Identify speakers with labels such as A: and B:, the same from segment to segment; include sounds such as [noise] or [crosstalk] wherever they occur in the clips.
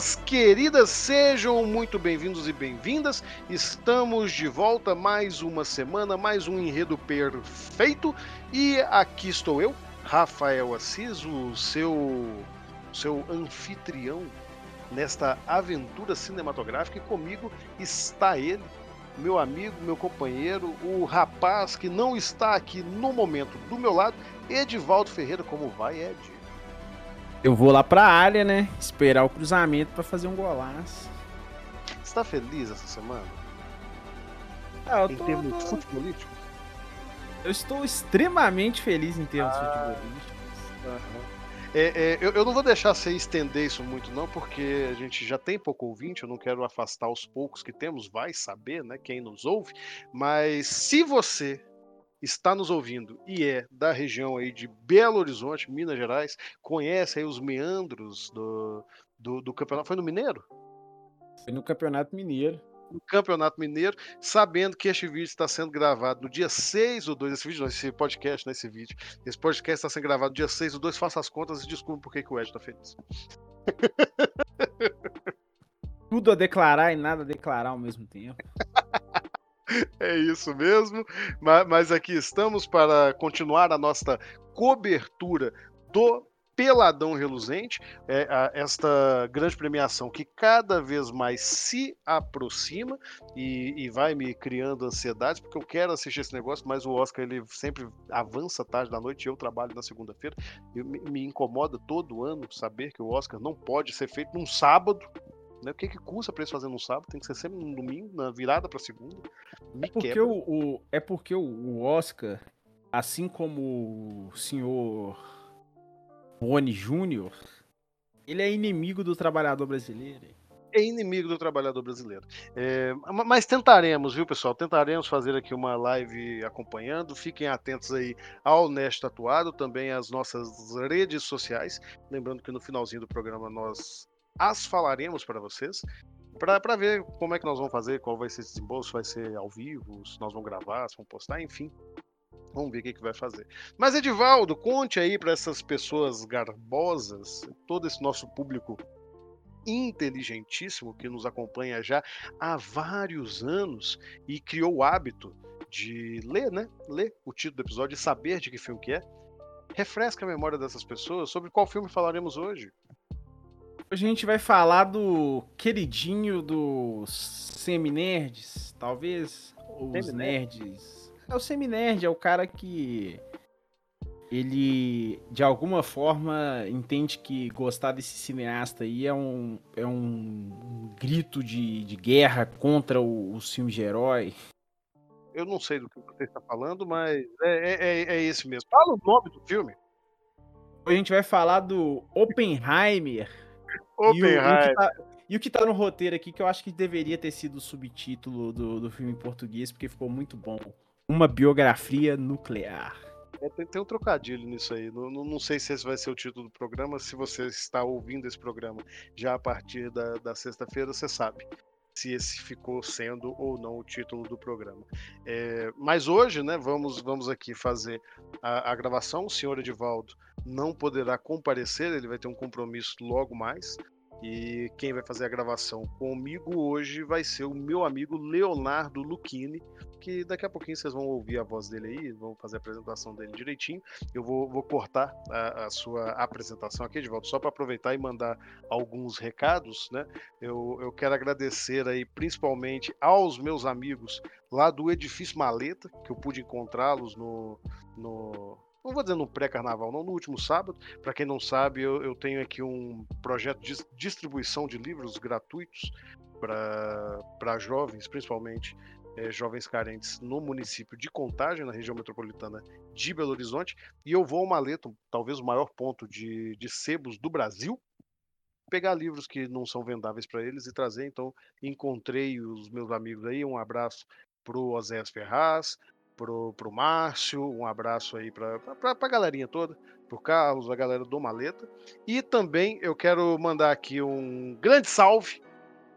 A: Queridas, sejam muito bem-vindos e bem-vindas. Estamos de volta mais uma semana, mais um enredo perfeito. E aqui estou eu, Rafael Assis, o seu, seu anfitrião nesta aventura cinematográfica. E comigo está ele, meu amigo, meu companheiro, o rapaz que não está aqui no momento do meu lado, Edivaldo Ferreira. Como vai, Ed?
B: Eu vou lá pra área, né? Esperar o cruzamento pra fazer um golaço.
A: Você tá feliz essa semana?
B: Ah, eu
A: em
B: tô,
A: termos
B: tô-
A: futebolísticos?
B: eu estou extremamente feliz em termos
A: Ah.
B: futebolísticos.
A: É, é, eu, eu não vou deixar você estender isso muito, não, porque a gente já tem pouco ouvinte, eu não quero afastar os poucos que temos, vai saber, né, quem nos ouve. Mas se você está nos ouvindo e é da região aí de Belo Horizonte, Minas Gerais, conhece aí os meandros do, do, do campeonato. Foi no Mineiro?
B: Foi no Campeonato Mineiro.
A: no Campeonato Mineiro, sabendo que este vídeo está sendo gravado no dia 6 ou 2, esse vídeo não, esse podcast, não esse vídeo, esse podcast está sendo gravado no dia 6 ou 2, faça as contas e descubra por que, que o Ed está feliz. [laughs]
B: Tudo a declarar e nada a declarar ao mesmo tempo. [laughs] [laughs]
A: É isso mesmo, ma- mas aqui estamos para continuar a nossa cobertura do Peladão Reluzente, é, a- esta grande premiação que cada vez mais se aproxima e, e vai me criando ansiedades, porque eu quero assistir esse negócio, mas o Oscar ele sempre avança tarde da noite e eu trabalho na segunda-feira. Me, me incomoda todo ano saber que o Oscar não pode ser feito num sábado. Né? O que, que custa para eles fazer num sábado? Tem que ser sempre num domingo, na virada para segunda. Me
B: Porque
A: quebra.
B: o, o- é porque o, Oscar, assim como o senhor Boni Júnior, ele é inimigo do trabalhador brasileiro.
A: é inimigo do trabalhador brasileiro. É, ma- mas tentaremos, viu, pessoal? Tentaremos fazer aqui uma live acompanhando. Fiquem atentos aí ao Nest Tatuado, também às nossas redes sociais. Lembrando que no finalzinho do programa nós as falaremos para vocês. Para ver como é que nós vamos fazer, qual vai ser esse desembolso, se vai ser ao vivo, se nós vamos gravar, se vamos postar, enfim. Vamos ver o que, que vai fazer. Mas, Edivaldo, conte aí para essas pessoas garbosas, todo esse nosso público inteligentíssimo que nos acompanha já há vários anos e criou o hábito de ler, né? Ler o título do episódio e saber de que filme que é. Refresca a memória dessas pessoas sobre qual filme falaremos hoje.
B: Hoje a gente vai falar do queridinho dos seminerds, talvez os
A: Seminerd?
B: nerds. É o seminerd, é o cara que ele de alguma forma entende que gostar desse cineasta aí é um, é um grito de, de guerra contra o, os filmes de herói.
A: Eu não sei do que você está falando, mas é, é, é- é esse mesmo. Fala o nome do filme.
B: Hoje a gente vai falar do Oppenheimer. E
A: Oppenheimer.
B: que tá, e o que tá no roteiro aqui, que eu acho que deveria ter sido o subtítulo do, do filme em português, porque ficou muito bom. Uma biografia nuclear.
A: É, tem, tem um trocadilho nisso aí. Não, não, não sei se esse vai ser o título do programa. Se você está ouvindo esse programa já a partir da, da sexta-feira, você sabe se esse ficou sendo ou não o título do programa. É, mas hoje, né, vamos, vamos aqui fazer a, a gravação. O senhor Edivaldo não poderá comparecer, ele vai ter um compromisso logo mais. E quem vai fazer a gravação comigo hoje vai ser o meu amigo Leonardo Lucchini, que daqui a pouquinho vocês vão ouvir a voz dele aí, vão fazer a apresentação dele direitinho. Eu vou, vou cortar a, a, sua apresentação aqui, de volta, só para aproveitar e mandar alguns recados, né? Eu, eu quero agradecer aí principalmente aos meus amigos lá do Edifício Maleta, que eu pude encontrá-los no, no não vou dizer no pré-carnaval, não, no último sábado. Para quem não sabe, eu, eu, tenho aqui um projeto de distribuição de livros gratuitos para jovens, principalmente é, jovens carentes, no município de Contagem, na região metropolitana de Belo Horizonte. E eu vou ao Maleto, talvez o maior ponto de, de sebos do Brasil, pegar livros que não são vendáveis para eles e trazer. Então, encontrei os meus amigos aí. Um abraço para o Osés Ferraz, pro, pro Márcio, um abraço aí pra, pra, pra galerinha toda, pro Carlos, a galera do Maleta. E também eu quero mandar aqui um grande salve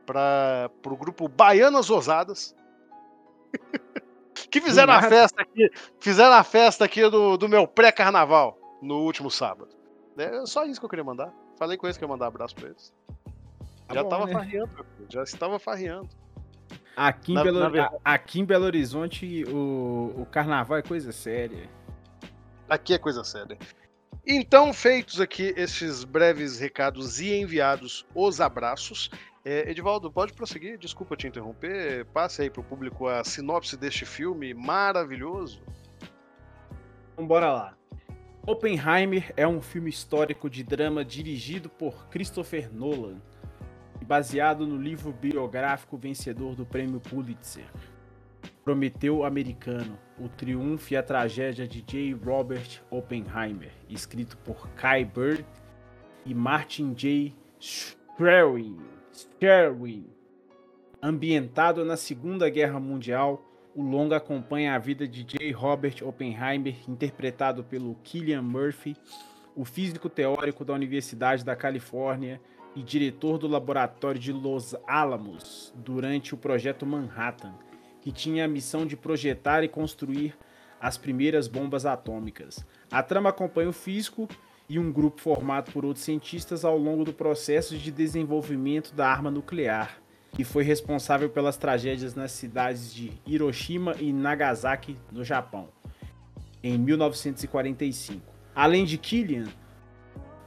A: para pro grupo Baianas Ousadas. [laughs] que fizeram a festa aqui, fizeram a festa aqui do, do meu pré-carnaval no último sábado. É só isso que eu queria mandar. Falei com eles que eu ia mandar abraço pra eles. Tá já bom, tava né? farreando, já estava farreando.
B: Aqui em, na, Belo, na aqui em Belo Horizonte, o, o carnaval é coisa séria.
A: Aqui é coisa séria. Então, feitos aqui esses breves recados e enviados os abraços, é, Edivaldo, pode prosseguir? Desculpa te interromper. Passe aí para o público a sinopse deste filme maravilhoso.
B: Então, bora lá. Oppenheimer é um filme histórico de drama dirigido por Christopher Nolan baseado no livro biográfico vencedor do prêmio Pulitzer. Prometeu Americano, o triunfo e a tragédia de J. Robert Oppenheimer, escrito por Kai Bird e Martin J. Sherwin. Ambientado na Segunda Guerra Mundial, o longa acompanha a vida de J. Robert Oppenheimer, interpretado pelo Killian Murphy, o físico teórico da Universidade da Califórnia e diretor do laboratório de Los Alamos durante o projeto Manhattan, que tinha a missão de projetar e construir as primeiras bombas atômicas. A trama acompanha o físico e um grupo formado por outros cientistas ao longo do processo de desenvolvimento da arma nuclear, que foi responsável pelas tragédias nas cidades de Hiroshima e Nagasaki, no Japão, em 1945. Além de Killian,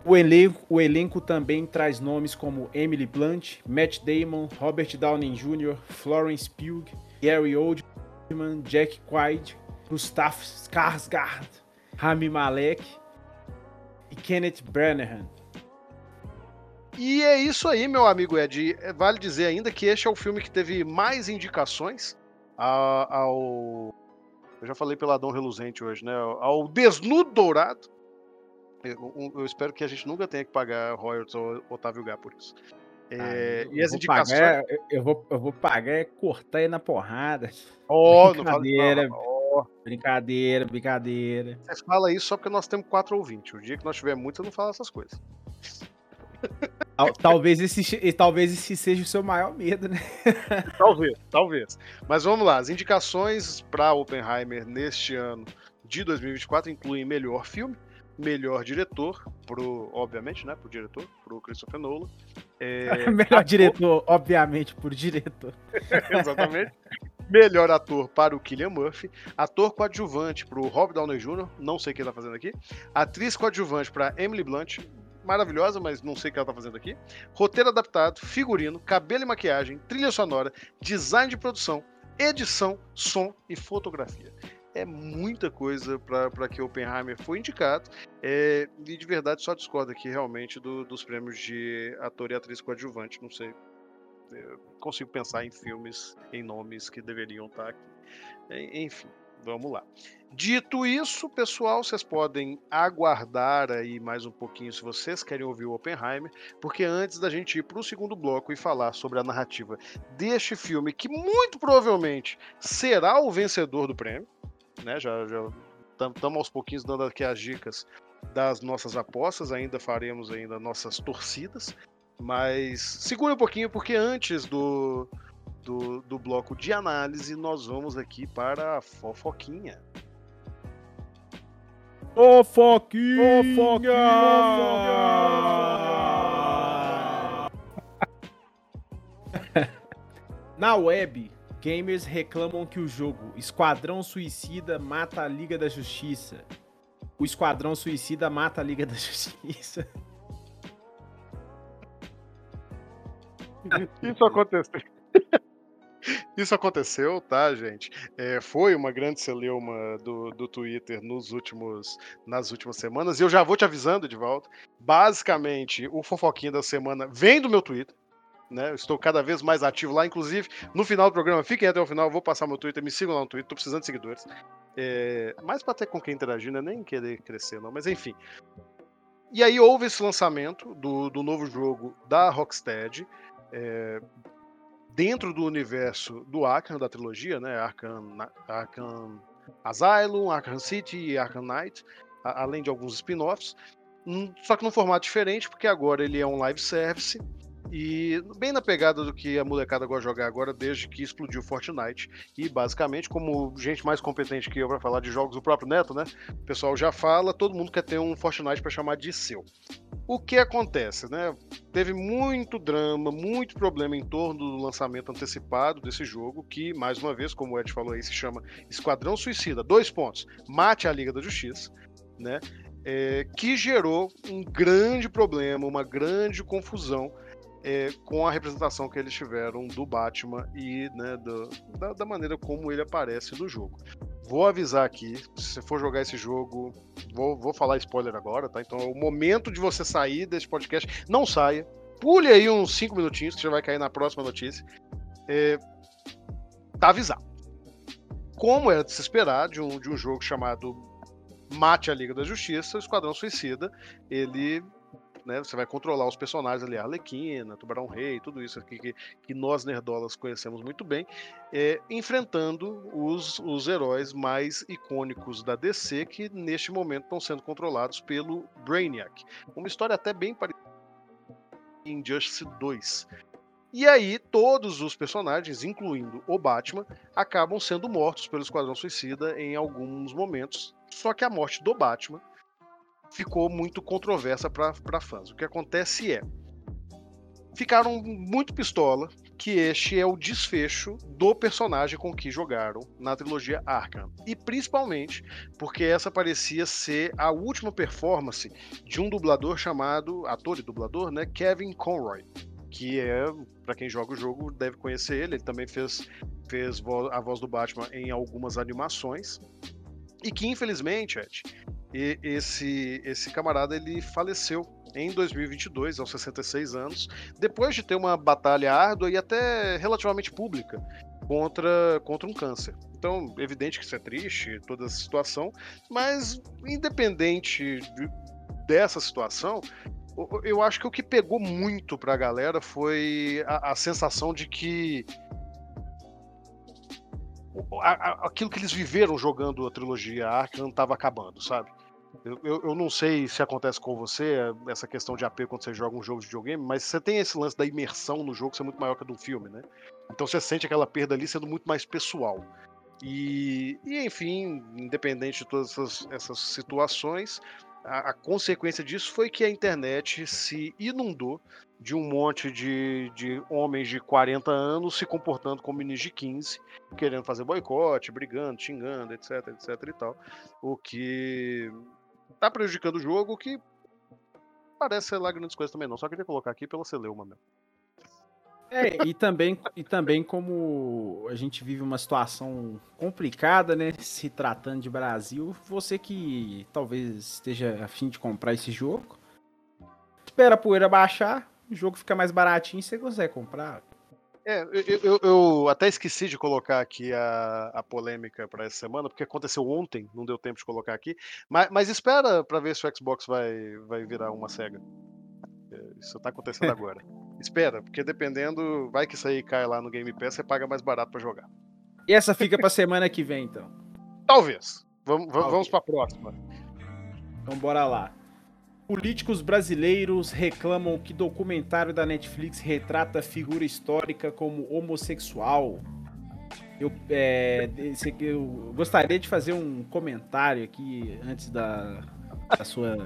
B: o elenco, o elenco também traz nomes como Emily Blunt, Matt Damon, Robert Downey Jr., Florence Pugh, Gary Oldman, Jack Quaid, Gustav Skarsgård, Rami Malek e Kenneth Branagh.
A: E é isso aí, meu amigo Ed. É, vale dizer ainda que este é o filme que teve mais indicações ao. Eu já falei pela Dom Reluzente hoje, né? Ao Desnudo Dourado eu, espero que a gente nunca tenha que pagar royalties ao Otávio Gá por isso.
B: É, ah, e as indicações. Pagar, eu, vou, eu vou pagar é cortar aí na porrada.
A: Oh,
B: brincadeira, não oh. brincadeira, brincadeira.
A: Você fala isso só porque nós temos quatro ouvintes. O dia que nós tiver muito, eu não falo essas coisas.
B: Talvez esse, talvez esse seja o seu maior medo, né? [laughs]
A: Talvez, talvez. Mas vamos lá. As indicações para Oppenheimer neste ano de 2024 incluem melhor filme, melhor diretor, pro, obviamente, né, pro diretor, pro Christopher Nolan.
B: É, [laughs] melhor ator... diretor, obviamente, por diretor. [laughs]
A: Exatamente. Melhor ator para o Killian Murphy, ator coadjuvante para o Rob Downey Jr., não sei o que ele tá fazendo aqui, atriz coadjuvante para Emily Blunt, maravilhosa, mas não sei o que ela tá fazendo aqui, roteiro adaptado, figurino, cabelo e maquiagem, trilha sonora, design de produção, edição, som e fotografia é muita coisa para que Oppenheimer foi indicado. É, e de verdade só discordo aqui realmente do, dos prêmios de ator e atriz coadjuvante. Não sei. Eu consigo pensar em filmes, em nomes que deveriam estar aqui. Enfim, vamos lá. Dito isso, pessoal, vocês podem aguardar aí mais um pouquinho se vocês querem ouvir o Oppenheimer, porque antes da gente ir para o segundo bloco e falar sobre a narrativa deste filme, que muito provavelmente será o vencedor do prêmio, né? Já estamos aos pouquinhos dando aqui as dicas das nossas apostas, ainda faremos ainda nossas torcidas, mas segura um pouquinho porque antes do, do, do bloco de análise nós vamos aqui para a fofoquinha.
B: Fofoquinha! Fofoquinha! Na web, gamers reclamam que o jogo Esquadrão Suicida mata a Liga da Justiça. O Esquadrão Suicida mata a Liga da [laughs] Justiça.
A: Isso aconteceu. [laughs] Isso aconteceu, tá, gente? É, foi uma grande celeuma do, do Twitter nos últimos, nas últimas semanas. E eu já vou te avisando de volta. Basicamente, o fofoquinho da semana vem do meu Twitter. Né? Eu estou cada vez mais ativo lá. Inclusive, no final do programa, fiquem até o final. Vou passar meu Twitter. Me sigam lá no Twitter. Estou precisando de seguidores. É, mais para ter com quem interagir, né? nem querer crescer, não. Mas enfim. E aí houve esse lançamento do, do novo jogo da Rocksteady. É, dentro do universo do Arkham, da trilogia, né? Arkham, Arkham Asylum, Arkham City e Arkham Knight, a, além de alguns spin-offs. Hum, só que num formato diferente, porque agora ele é um live service e bem na pegada do que a molecada gosta de jogar agora, desde que explodiu Fortnite. E basicamente, como gente mais competente que eu para falar de jogos, o próprio Neto, né? O pessoal já fala, todo mundo quer ter um Fortnite para chamar de seu. O que acontece, né? Teve muito drama, muito problema em torno do lançamento antecipado desse jogo, que, mais uma vez, como o Ed falou aí, se chama Esquadrão Suicida. Dois pontos. Mate a Liga da Justiça, né? É, que gerou um grande problema, uma grande confusão é, com a representação que eles tiveram do Batman e né, do, da, da, maneira como ele aparece no jogo. Vou avisar aqui, se você for jogar esse jogo, vou, vou falar spoiler agora, tá? Então é o momento de você sair desse podcast. Não saia, pule aí uns 5 minutinhos, que já vai cair na próxima notícia. É, tá avisado. Como era de se esperar de um, de um jogo chamado Mate a Liga da Justiça, o Esquadrão Suicida, ele né? Você vai controlar os personagens ali, a Arlequina, Tubarão Rei, tudo isso aqui que, que nós nerdolas conhecemos muito bem, é, enfrentando os, os heróis mais icônicos da DC que neste momento estão sendo controlados pelo Brainiac. Uma história até bem parecida em Injustice 2. E aí, todos os personagens, incluindo o Batman, acabam sendo mortos pelo Esquadrão Suicida em alguns momentos. Só que a morte do Batman ficou muito controversa para fãs. O que acontece é, ficaram muito pistola que este é o desfecho do personagem com que jogaram na trilogia Arkham. E principalmente porque essa parecia ser a última performance de um dublador chamado, ator e dublador, né, Kevin Conroy, que é, para quem joga o jogo, deve conhecer ele, ele também fez, fez a voz do Batman em algumas animações. E que infelizmente, Ed, esse, esse camarada ele faleceu em 2022, aos 66 anos, depois de ter uma batalha árdua e até relativamente pública contra, contra um câncer. Então, evidente que isso é triste, toda essa situação, mas independente de, dessa situação, eu acho que o que pegou muito pra galera foi a, a sensação de que aquilo que eles viveram jogando a trilogia Arkham estava acabando, sabe? Eu, eu, eu, não sei se acontece com você, essa questão de AP quando você joga um jogo de videogame, mas você tem esse lance da imersão no jogo ser muito maior que a do filme, né? Então você sente aquela perda ali sendo muito mais pessoal. E, e enfim, independente de todas essas, essas situações, a, a, consequência disso foi que a internet se inundou de um monte de, de homens de 40 anos se comportando como meninos de 15, querendo fazer boicote, brigando, xingando, etc, etc e tal. O que tá prejudicando o jogo, que parece ser lá grandes coisas também não. Só queria colocar aqui pela Celeuma mesmo.
B: É, e também, e também como a gente vive uma situação complicada, né? Se tratando de Brasil, você que talvez esteja afim de comprar esse jogo, espera a poeira baixar, o jogo fica mais baratinho e você consegue comprar.
A: É, eu, eu, eu, até esqueci de colocar aqui a, a polêmica para essa semana, porque aconteceu ontem, não deu tempo de colocar aqui. Mas, mas espera para ver se o Xbox vai, vai virar uma SEGA. É, isso tá acontecendo agora. Espera, porque dependendo, vai que isso aí cai lá no Game Pass, você paga mais barato para jogar.
B: E essa fica pra semana que vem, então?
A: Talvez. Vamos, vamos, vamos pra próxima.
B: Então bora lá. Políticos brasileiros reclamam que documentário da Netflix retrata figura histórica como homossexual. Eu, é, eu gostaria de fazer um comentário aqui antes da, da sua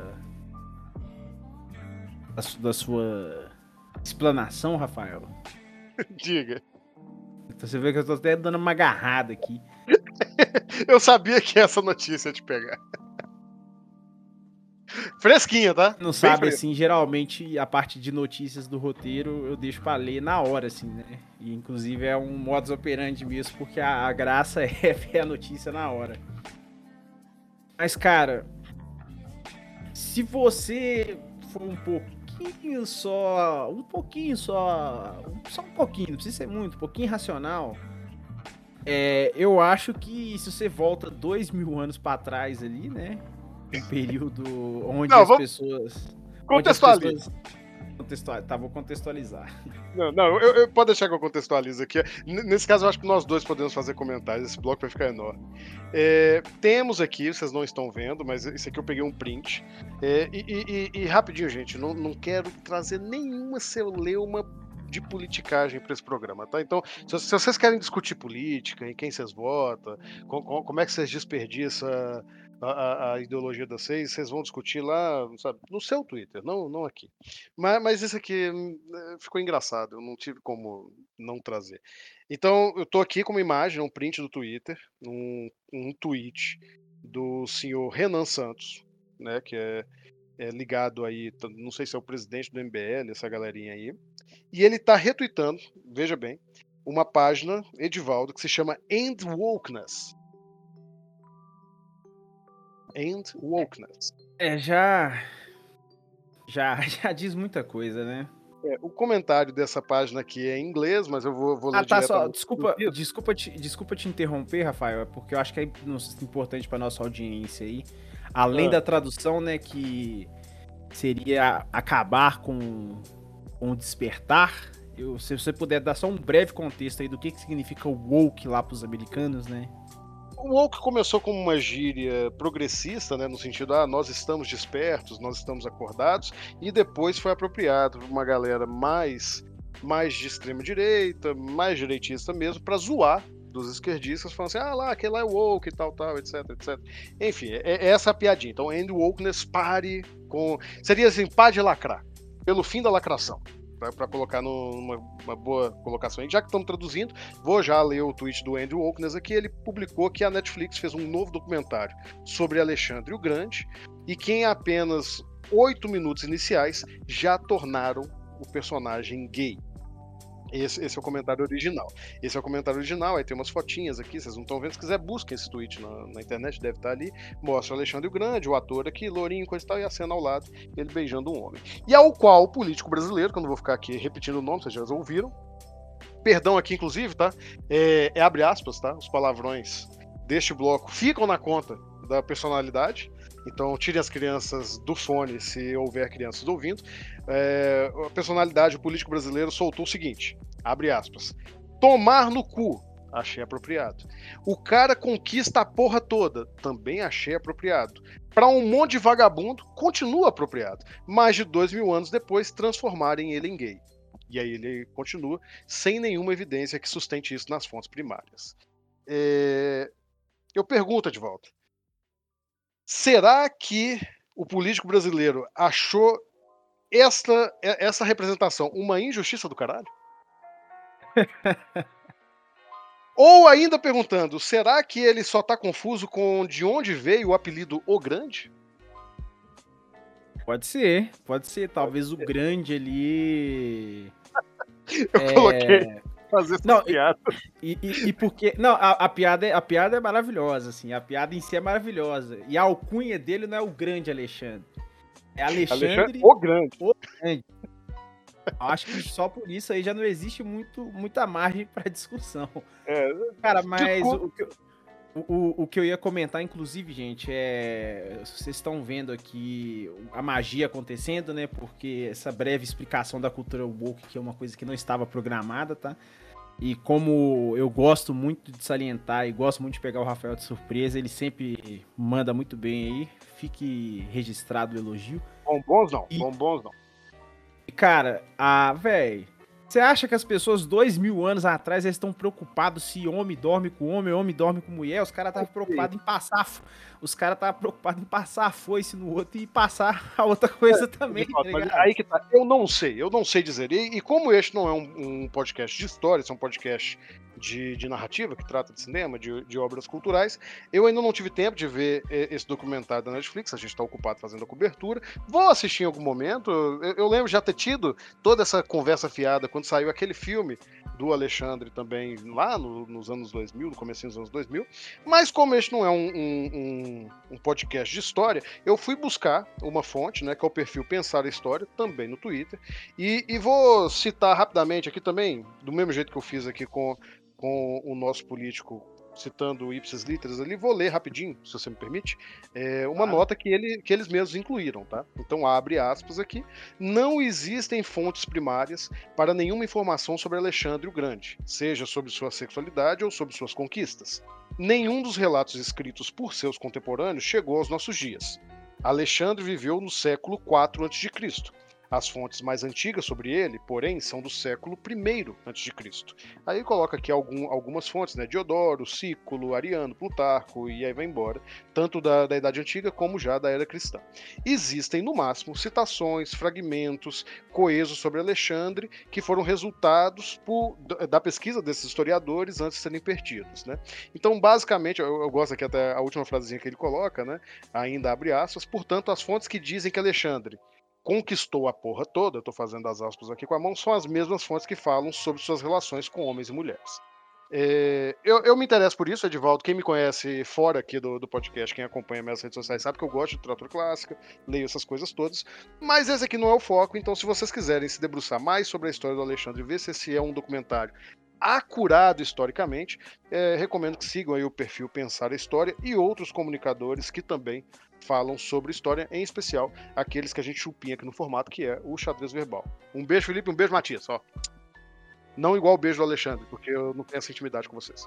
B: da, da sua explanação, Rafael. [laughs]
A: Diga.
B: Então você vê que eu tô até dando uma agarrada aqui. [laughs]
A: eu sabia que essa notícia ia te pegar. Fresquinha, tá?
B: Não sabe, assim, geralmente a parte de notícias do roteiro eu deixo pra ler na hora, assim, né? E inclusive é um modus operandi mesmo, porque a, a graça [laughs] é ver a notícia na hora. Mas, cara, se você for um pouquinho só. Um pouquinho só. Só um pouquinho, não precisa ser muito, um pouquinho racional. É, eu acho que se você volta dois mil anos para trás ali, né? Um período onde não, as vamos... pessoas.
A: Contextualiza.
B: Contextual... Tá, vou contextualizar.
A: Não, não, eu, eu, pode deixar que eu contextualize aqui. Nesse caso, eu acho que nós dois podemos fazer comentários. Esse bloco vai ficar enorme. É, temos aqui, vocês não estão vendo, mas esse aqui eu peguei um print. É, e, e, e, rapidinho, gente, não, não quero trazer nenhuma celeuma de politicagem para esse programa, tá? Então, se, se, vocês querem discutir política, em quem vocês votam, com, com, como é que vocês desperdiçam a, a, ideologia de vocês, vocês vão discutir lá, sabe, no seu Twitter, não, não aqui. Mas, mas isso aqui hum, é, ficou engraçado, eu não tive como não trazer. Então, eu estou aqui com uma imagem, um print do Twitter, um, um tweet do senhor Renan Santos, né, que é, é ligado aí, não sei se é o presidente do MBL, essa galerinha aí, e ele está retweetando, veja bem, uma página, Edivaldo, que se chama End Wokeness and wokeness.
B: É, já. Já, [laughs] já diz muita coisa, né?
A: É, o comentário dessa página aqui é em inglês, mas eu vou, vou
B: ler Ah, tá, só. Desculpa, desculpa, te, desculpa te interromper, Rafael, é porque eu acho que é importante para nossa audiência aí. Além ah. da tradução, né, que seria acabar com, com o despertar. Eu, se você puder dar só um breve contexto aí do que, que significa o woke lá para os americanos, né?
A: O woke começou como uma gíria progressista, né, no sentido, ah, nós estamos despertos, nós estamos acordados, e depois foi apropriado por uma galera mais, mais de extrema direita, mais direitista mesmo, para zoar dos esquerdistas, falando assim, ah lá, aquele lá é woke e tal, tal, etc, etc. Enfim, é, é essa a piadinha. Então, end wokeness, pare com... Seria assim, pare de lacrar, pelo fim da lacração para colocar numa boa colocação. E já que estamos traduzindo, vou já ler o tweet do Andrew Oakness aqui. Ele publicou que a Netflix fez um novo documentário sobre Alexandre o Grande e que em apenas oito minutos iniciais já tornaram o personagem gay. Esse, esse, é o comentário original. Esse é o comentário original, aí tem umas fotinhas aqui, vocês não estão vendo. Se quiser, busquem esse tweet na, na, internet, deve estar ali. Mostra o Alexandre o Grande, o ator aqui, lourinho, coisa e tal, e a cena ao lado, ele beijando um homem. E ao qual o político brasileiro, que eu não vou ficar aqui repetindo o nome, vocês já ouviram. Perdão aqui, inclusive, tá? É, é abre aspas, tá? Os palavrões deste bloco ficam na conta da personalidade. Então, tirem as crianças do fone se houver crianças ouvindo é, a personalidade, político brasileiro soltou o seguinte: abre aspas. Tomar no cu, achei apropriado. O cara conquista a porra toda, também achei apropriado. Para um monte de vagabundo, continua apropriado. Mais de dois mil anos depois, transformarem ele em gay. E aí ele continua, sem nenhuma evidência que sustente isso nas fontes primárias. É... Eu pergunto volta: será que o político brasileiro achou esta, essa representação uma injustiça do caralho? [laughs] Ou ainda perguntando, será que ele só tá confuso com de onde veio o apelido O Grande?
B: Pode ser, pode ser. Talvez pode ser. o Grande ali. [laughs]
A: Eu é... coloquei fazer essa não, piada.
B: E, e, e, porque. Não, a, a, piada, é, a piada é maravilhosa, assim. A piada em si é maravilhosa. E a alcunha dele não é o grande Alexandre. É Alexandre, Alexandre
A: o Grande. O Grande.
B: Acho que só por isso aí já não existe muito, muita margem para discussão. É, Cara, mas o, o, que o, o, que eu ia comentar, inclusive, gente, é. Vocês estão vendo aqui a magia acontecendo, né? Porque essa breve explicação da cultura woke, que é uma coisa que não estava programada, tá? E como eu gosto muito de salientar e gosto muito de pegar o Rafael de surpresa, ele sempre manda muito bem aí. Fique registrado o elogio.
A: Bombons não, e... bombons não.
B: Cara, a, véi, Você acha que as pessoas dois mil anos atrás estão preocupados se homem dorme com homem, homem dorme com mulher? Os caras estavam preocupados em passar. Os caras estavam preocupados em passar a foice no outro e passar a outra coisa é, também.
A: Tá aí que tá. Eu não sei, eu não sei dizer. E, e como este não é um, um podcast de história, é um podcast de, de, narrativa, que trata de cinema, de, de, obras culturais. Eu ainda não tive tempo de ver esse documentário da Netflix, a gente está ocupado fazendo a cobertura. Vou assistir em algum momento. Eu, eu, lembro já ter tido toda essa conversa fiada quando saiu aquele filme do Alexandre também, lá no, nos anos 2000, no começo dos anos 2000. Mas como este não é um, um, um, podcast de história, eu fui buscar uma fonte, né, que é o perfil Pensar a História, também no Twitter, e, e vou citar rapidamente aqui também, do mesmo jeito que eu fiz aqui com com o nosso político citando o ipsis literis ali, vou ler rapidinho, se você me permite, é uma nota que, ele, que eles mesmos incluíram, tá? Então abre aspas aqui. Não existem fontes primárias para nenhuma informação sobre Alexandre o Grande, seja sobre sua sexualidade ou sobre suas conquistas. Nenhum dos relatos escritos por seus contemporâneos chegou aos nossos dias. Alexandre viveu no século IV a.C., as fontes mais antigas sobre ele, porém, são do século I a.C. Aí coloca aqui algum, algumas fontes, né? Diodoro, Cículo, Ariano, Plutarco e aí vai embora, tanto da, da Idade Antiga como já da Era Cristã. Existem, no máximo, citações, fragmentos coesos sobre Alexandre que foram resultados por, da pesquisa desses historiadores antes de serem perdidos, né? Então, basicamente, eu, eu gosto aqui até a última frasezinha que ele coloca, né? Ainda abre aspas, portanto, as fontes que dizem que Alexandre conquistou a porra toda, eu tô fazendo as aspas aqui com a mão, são as mesmas fontes que falam sobre suas relações com homens e mulheres. É, eu, eu, me interesso por isso, Edivaldo. Quem me conhece fora aqui do, do, podcast, quem acompanha minhas redes sociais, sabe que eu gosto de literatura clássica, leio essas coisas todas. Mas esse aqui não é o foco, então se vocês quiserem se debruçar mais sobre a história do Alexandre e ver se esse é um documentário acurado historicamente, é, recomendo que sigam aí o perfil Pensar a História e outros comunicadores que também falam sobre história, em especial aqueles que a gente chupinha aqui no formato, que é o xadrez verbal. Um beijo, Felipe, um beijo, Matias. Ó. Não igual o beijo do Alexandre, porque eu não tenho essa intimidade com vocês.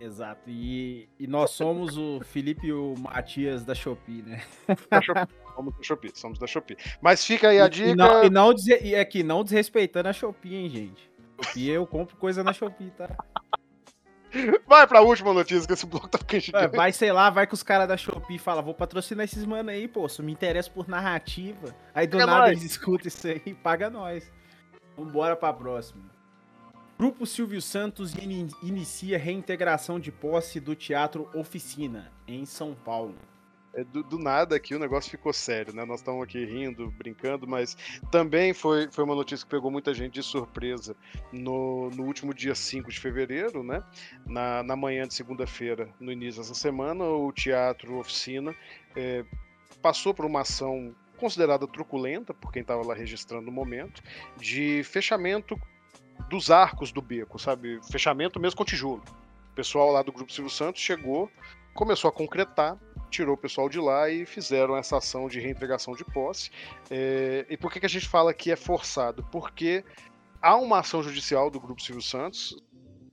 B: Exato. E, e nós somos o Felipe e o Matias da Shopee, né?
A: Da Shopee. Somos da Shopee, somos da Shopee. Mas fica aí a dica.
B: E não, e não, e aqui, não desrespeitando a Shopee, hein, gente. Shopee, eu compro coisa na Shopee, tá?
A: Vai pra última notícia, que esse bloco tá ficando
B: gigante. Vai, sei lá, vai com os caras da Shopee e fala, vou patrocinar esses mano aí, pô, se me interessa por narrativa. Aí do paga nada nós. eles escutam isso aí, paga nós. Vambora pra próxima. Grupo Silvio Santos in inicia reintegração de posse do Teatro Oficina, em São Paulo
A: é, do, do, nada aqui o negócio ficou sério, né? Nós estamos aqui rindo, brincando, mas também foi, foi uma notícia que pegou muita gente de surpresa no, no último dia 5 de fevereiro, né? Na, na manhã de segunda-feira, no início dessa semana, o Teatro Oficina é, passou por uma ação considerada truculenta, por quem estava lá registrando no momento, de fechamento dos arcos do beco, sabe? Fechamento mesmo com tijolo. O pessoal lá do Grupo Silvio Santos chegou, começou a concretar tirou o pessoal de lá e fizeram essa ação de reintegração de posse. É, e por que, que a gente fala que é forçado? Porque há uma ação judicial do Grupo Silvio Santos.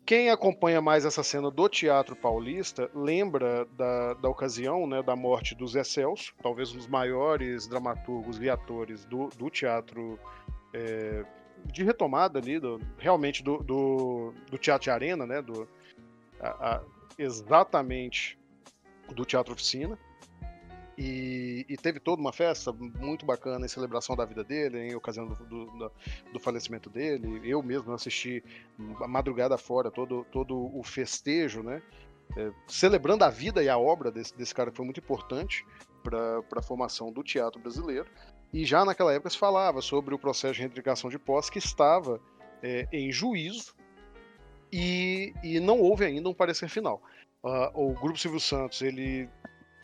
A: Quem acompanha mais essa cena do Teatro Paulista lembra da, da ocasião né, da morte do Zé Celso, talvez um dos maiores dramaturgos e atores do, do teatro é, de retomada ali, do, realmente do, do, do, teatro de arena, né, do, a, a, exatamente do Teatro Oficina. E, e, teve toda uma festa muito bacana em celebração da vida dele, em ocasião do, do, do falecimento dele. Eu mesmo assisti a madrugada fora todo, todo o festejo, né? É, celebrando a vida e a obra desse, desse cara que foi muito importante para a formação do teatro brasileiro. E já naquela época se falava sobre o processo de reintegração de posse que estava é, em juízo e, e não houve ainda um parecer final. Uh, o Grupo Silvio Santos ele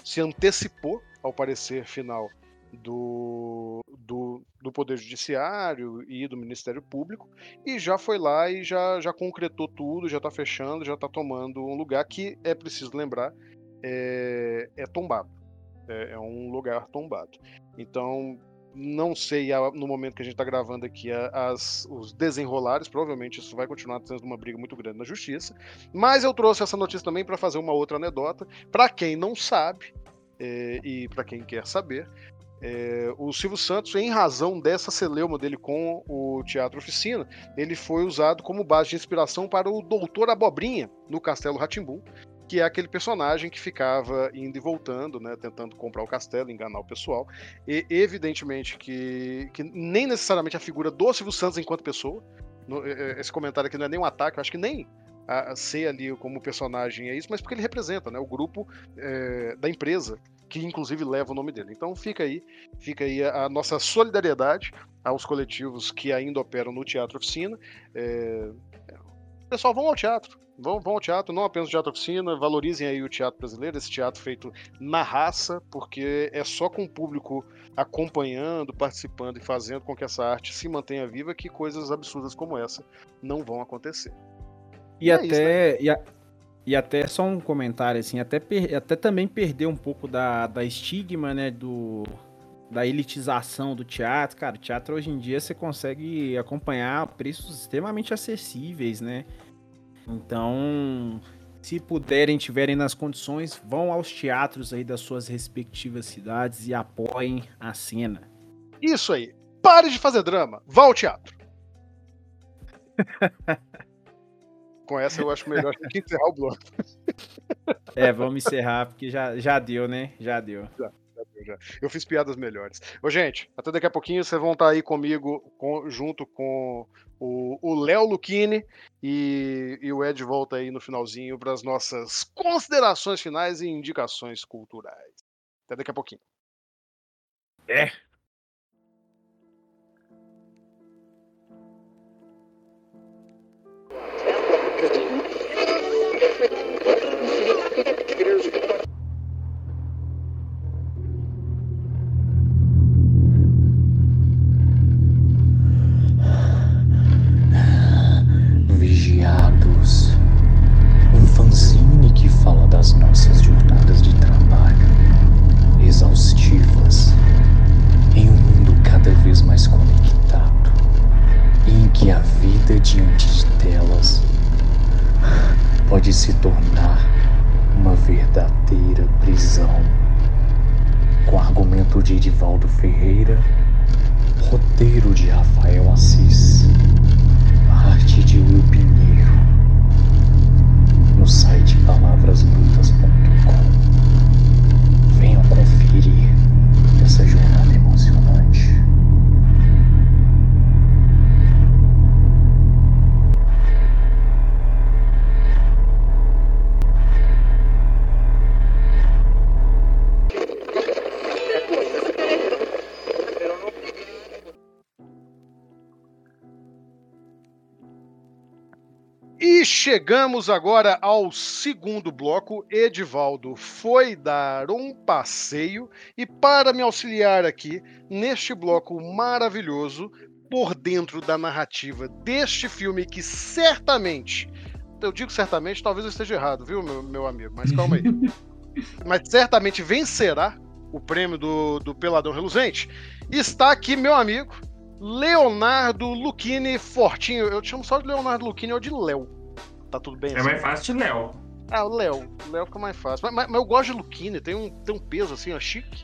A: se antecipou ao parecer final do, do, do, Poder Judiciário e do Ministério Público e já foi lá e já, já concretou tudo, já está fechando, já está tomando um lugar que é preciso lembrar é, é tombado. É, é um lugar tombado. Então, não sei no momento que a gente está gravando aqui as, os desenrolares, provavelmente isso vai continuar sendo uma briga muito grande na justiça. Mas eu trouxe essa notícia também para fazer uma outra anedota. Para quem não sabe, é, e para quem quer saber, É, o Silvio Santos, em razão dessa celeuma dele com o Teatro Oficina, ele foi usado como base de inspiração para o Doutor Abobrinha no Castelo Ratimbum, que é aquele personagem que ficava indo e voltando, né, tentando comprar o castelo, enganar o pessoal. E evidentemente que, que nem necessariamente a figura do Silvio Santos enquanto pessoa, no, esse comentário aqui não é nem um ataque, eu acho que nem a, a ser ali como personagem é isso, mas porque ele representa né, o grupo é, da empresa, que inclusive leva o nome dele. Então fica aí, fica aí a, a nossa solidariedade aos coletivos que ainda operam no Teatro Oficina. É, pessoal, vão ao teatro. Vão, vão ao teatro, não apenas o teatro oficina, valorizem aí o teatro brasileiro, esse teatro feito na raça, porque é só com o público acompanhando, participando e fazendo com que essa arte se mantenha viva que coisas absurdas como essa não vão acontecer.
B: E, e é até. Isso, né? e, a, e, até só um comentário, assim, até, per, até também perder um pouco da, da estigma, né, do, da elitização do teatro. Cara, teatro hoje em dia você consegue acompanhar preços extremamente acessíveis, né? Então, se puderem, tiverem nas condições, vão aos teatros aí das suas respectivas cidades e apoiem a cena.
A: Isso aí. Pare de fazer drama. Vá ao teatro. [laughs] Com essa eu acho melhor que encerrar o bloco.
B: é, vamos encerrar porque já, já deu, né? Já deu. Já, já
A: deu, já. Eu fiz piadas melhores. Ô, gente, até daqui a pouquinho vocês vão estar aí comigo com, junto com o Léo Luchini e, e, o Ed volta aí no finalzinho para as nossas considerações finais e indicações culturais. Até daqui a pouquinho.
B: É.
A: chegamos agora ao segundo bloco. Edivaldo foi dar um passeio e, para me auxiliar aqui neste bloco maravilhoso, por dentro da narrativa deste filme, que certamente, eu digo certamente, talvez eu esteja errado, viu, meu, meu amigo? Mas calma aí. [laughs] mas certamente vencerá o prêmio do, do Peladão Reluzente. Está aqui meu amigo. Leonardo Luchini Fortinho. Eu te chamo só de Leonardo Luchini ou de Léo. Tá tudo bem
C: É assim? mais fácil de Léo.
A: Ah, o Léo. O Léo fica mais fácil. Mas, mas, mas, eu gosto de Luquini, tem um, tem um peso assim, ó, chique.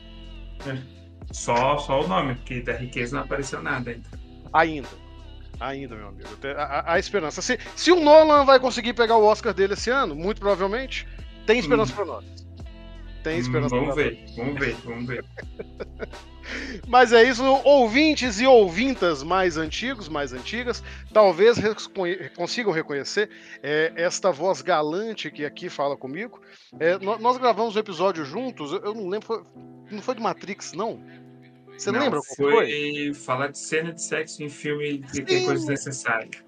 C: É. Só, só o nome, porque da riqueza não apareceu nada ainda.
A: Ainda. Ainda, meu amigo. A, a, a esperança. Se, se o Nolan vai conseguir pegar o Oscar dele esse ano, muito provavelmente, tem esperança hum. pra nós. Tem esperança
C: hum, vamos pra ver, nós. Vamos ver, vamos ver. [laughs]
A: Mas é isso, ouvintes e ouvintas mais antigos, mais antigas, talvez consigam reconhecer é, esta voz galante que aqui fala comigo. É, nós gravamos o um episódio juntos, eu não lembro, foi, não foi de Matrix, não? Você não, lembra?
C: Foi, foi falar de cena de sexo em filme que tem coisas necessárias.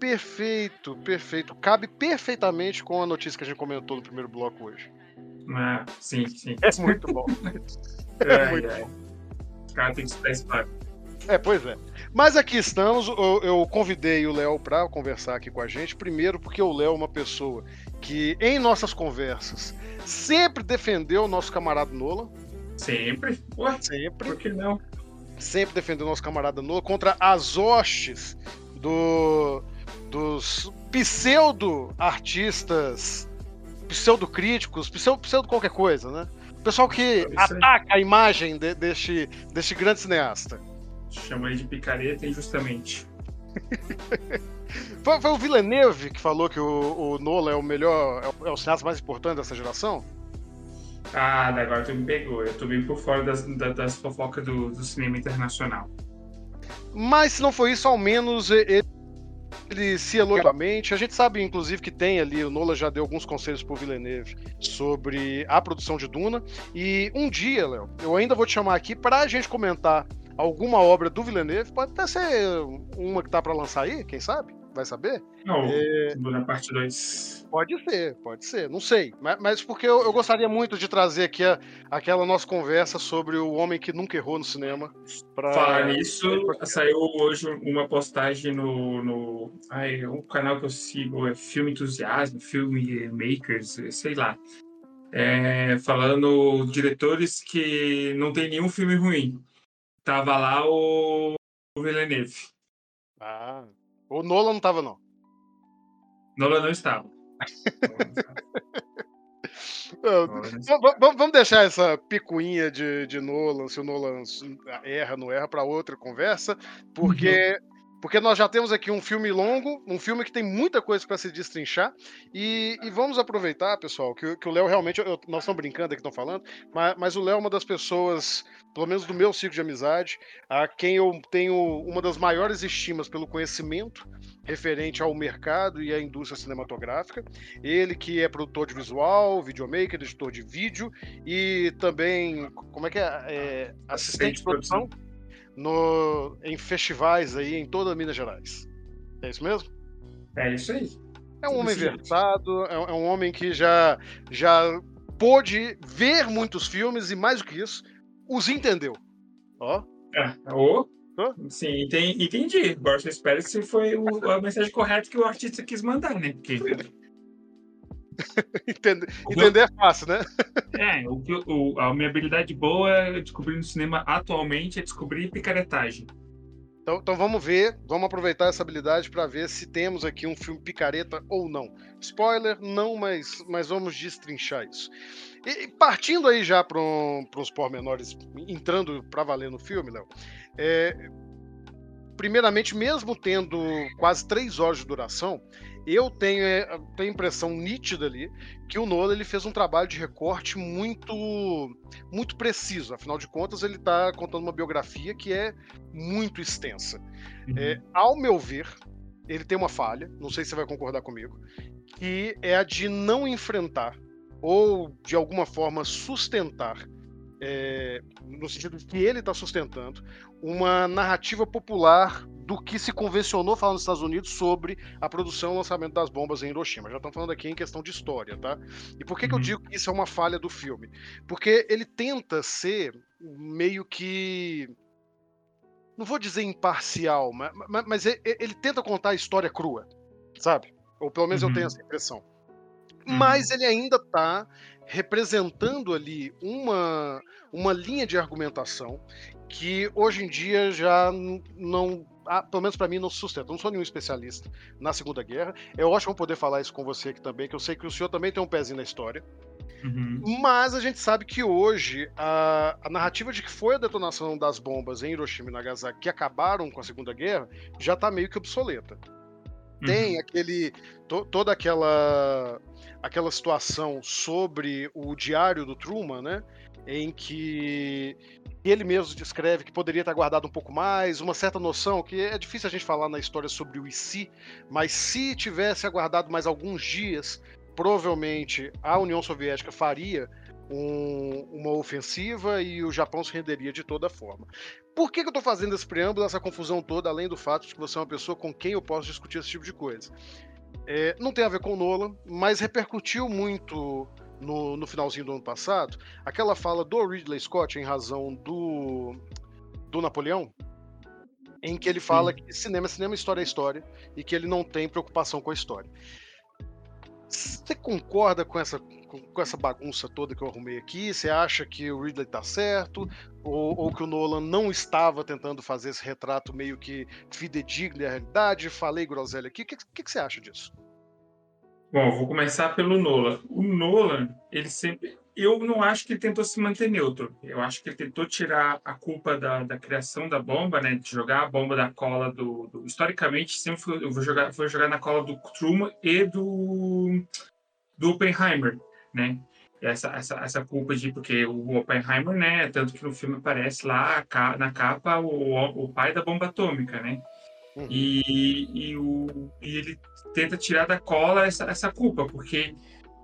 A: Perfeito, perfeito. Cabe perfeitamente com a notícia que a gente comentou no primeiro bloco hoje.
C: Ah, sim, sim.
A: É muito bom.
C: é, [laughs] é muito é. bom. Os caras têm que
A: É, pois é. Mas aqui estamos. Eu, eu convidei o Léo para conversar aqui com a gente. Primeiro, porque o Léo é uma pessoa que, em nossas conversas, sempre defendeu o nosso camarada Nola.
C: Sempre?
A: Ué, sempre.
C: Por que não?
A: Sempre defendeu o nosso camarada Nola contra as hostes do, dos pseudo-artistas, pseudo-críticos, pseudo, pseudo qualquer coisa, né? Pessoal que ataca a imagem de- deste, deste grande cineasta.
C: Chama ele de picareta injustamente. [laughs]
A: Foi, foi o Villeneuve que falou que o, o Nolan é o melhor, é o, é o cineasta mais importante dessa geração?
C: Ah, agora tu me pegou. Eu tô bem por fora das, da- das fofocas do, do cinema internacional.
A: Mas se não foi isso, ao menos ele, ele se elogiamente. A gente sabe, inclusive, que tem ali, o Nola já deu alguns conselhos pro Villeneuve sobre a produção de Duna. E um dia, Léo, eu ainda vou te chamar aqui pra gente comentar alguma obra do Villeneuve. Pode até ser uma que tá pra lançar aí, quem sabe? Vai saber?
C: Não,
A: É.
C: na parte 2.
A: Pode ser, pode ser, não sei. Mas, mas porque eu, eu gostaria muito de trazer aqui a- aquela nossa conversa sobre o homem que nunca errou no cinema. Pra...
C: Falar nisso, saiu hoje uma postagem no, no ai, um canal que eu sigo, é Filme Entusiasmo, Filme Makers, sei lá. É, falando diretores que não tem nenhum filme ruim. Tava lá o, o Villeneuve.
A: Ah, o Nolan não tava, não.
C: Nolan não estava. [laughs] Não
A: Vamos deixar essa picuinha de, de Nolan, se o Nolan erra, não erra, para outra conversa, porque, porque nós já temos aqui um filme longo, um filme que tem muita coisa para se destrinchar, e, e vamos aproveitar, pessoal, que, o- que o Léo realmente, eu- nós estamos brincando aqui, estão falando, mas, mas o Léo é uma das pessoas, pelo menos do meu ciclo de amizade, a quem eu tenho uma das maiores estimas pelo conhecimento referente ao mercado e à indústria cinematográfica. Ele que é produtor de visual, videomaker, editor de vídeo e também, como é que é, é assistente de produção no, em festivais aí em toda Minas Gerais. É isso mesmo?
C: É isso aí.
A: É um homem versado, é, é um homem que já, já pôde ver muitos filmes e mais do que isso, os entendeu. Ó,
C: É,
A: Hã?
C: sim, enten- entendi. Agora eu espero que foi o- a mensagem correta que o artista quis mandar, né? Porque [laughs]
A: entender, entender é fácil, né?
C: É, o o, a minha habilidade boa descobrir no cinema atualmente é descobrir picaretagem.
A: Então, então vamos ver, vamos aproveitar essa habilidade para ver se temos aqui um filme picareta ou não. Spoiler, não, mas, mas vamos destrinchar isso. E, partindo aí já para uns pormenores, entrando para valer no filme, Léo. é, primeiramente, mesmo tendo quase três horas de duração, eu tenho, é, tenho a impressão nítida ali que o Nolan ele fez um trabalho de recorte muito muito preciso. Afinal de contas, ele está contando uma biografia que é muito extensa.
C: Uhum.
A: É, ao meu ver, ele tem uma falha, não sei se você vai concordar comigo, que é a de não enfrentar ou de alguma forma sustentar, é, no sentido de que ele está sustentando, uma narrativa popular do que se convencionou falar nos Estados Unidos sobre a produção e lançamento das bombas em Hiroshima. Já estamos falando aqui em questão de história, tá? E por que, que eu
C: Uhum.
A: digo que isso é uma falha do filme? Porque ele tenta ser meio que não vou dizer imparcial, mas, mas, mas ele, ele tenta contar a história crua, sabe? Ou pelo menos eu
C: Uhum.
A: tenho essa impressão.
C: Uhum.
A: Mas ele ainda está representando ali uma, uma linha de argumentação que hoje em dia já não, ah, pelo menos para mim, não se sustenta. Não sou nenhum especialista na Segunda Guerra. É ótimo poder falar isso com você aqui também, que eu sei que o senhor também tem um pezinho na história.
C: Uhum.
A: Mas a gente sabe que hoje a, a narrativa de que foi a detonação das bombas em Hiroshima e Nagasaki que acabaram com a Segunda Guerra já está meio que obsoleta. Tem aquele to- toda aquela aquela situação sobre o diário do Truman, né, em que ele mesmo descreve que poderia ter guardado um pouco mais, uma certa noção que é difícil a gente falar na história sobre o se, mas se tivesse aguardado mais alguns dias, provavelmente a União Soviética faria um- uma ofensiva e o Japão se renderia de toda forma. Por que, que eu estou fazendo esse preâmbulo, essa confusão toda, além do fato de que você é uma pessoa com quem eu posso discutir esse tipo de coisa? É, não tem a ver com o Nolan, mas repercutiu muito no, no finalzinho do ano passado aquela fala do Ridley Scott em razão do, do Napoleão, em que ele fala que cinema é cinema, história é história, e que ele não tem preocupação com a história. Você concorda com essa, com, com essa bagunça toda que eu arrumei aqui? Você acha que o Ridley tá certo? Ou, ou que o Nolan não estava tentando fazer esse retrato meio que fidedigno à realidade? Falei groselha aqui. O que, que, que você acha disso?
C: Bom, vou começar pelo Nolan. O Nolan, ele sempre. eu não acho que ele tentou se manter neutro. Eu acho que ele tentou tirar a culpa da, da criação da bomba, né? De jogar a bomba da cola do. do historicamente, sempre foi, eu vou jogar, jogar na cola do Truman e do, do Oppenheimer, né? Essa, essa, essa culpa de. Porque o Oppenheimer, né? Tanto que no filme aparece lá na capa o, o pai da bomba atômica, né? Uhum. E, e, o, e ele tenta tirar da cola essa, essa culpa, porque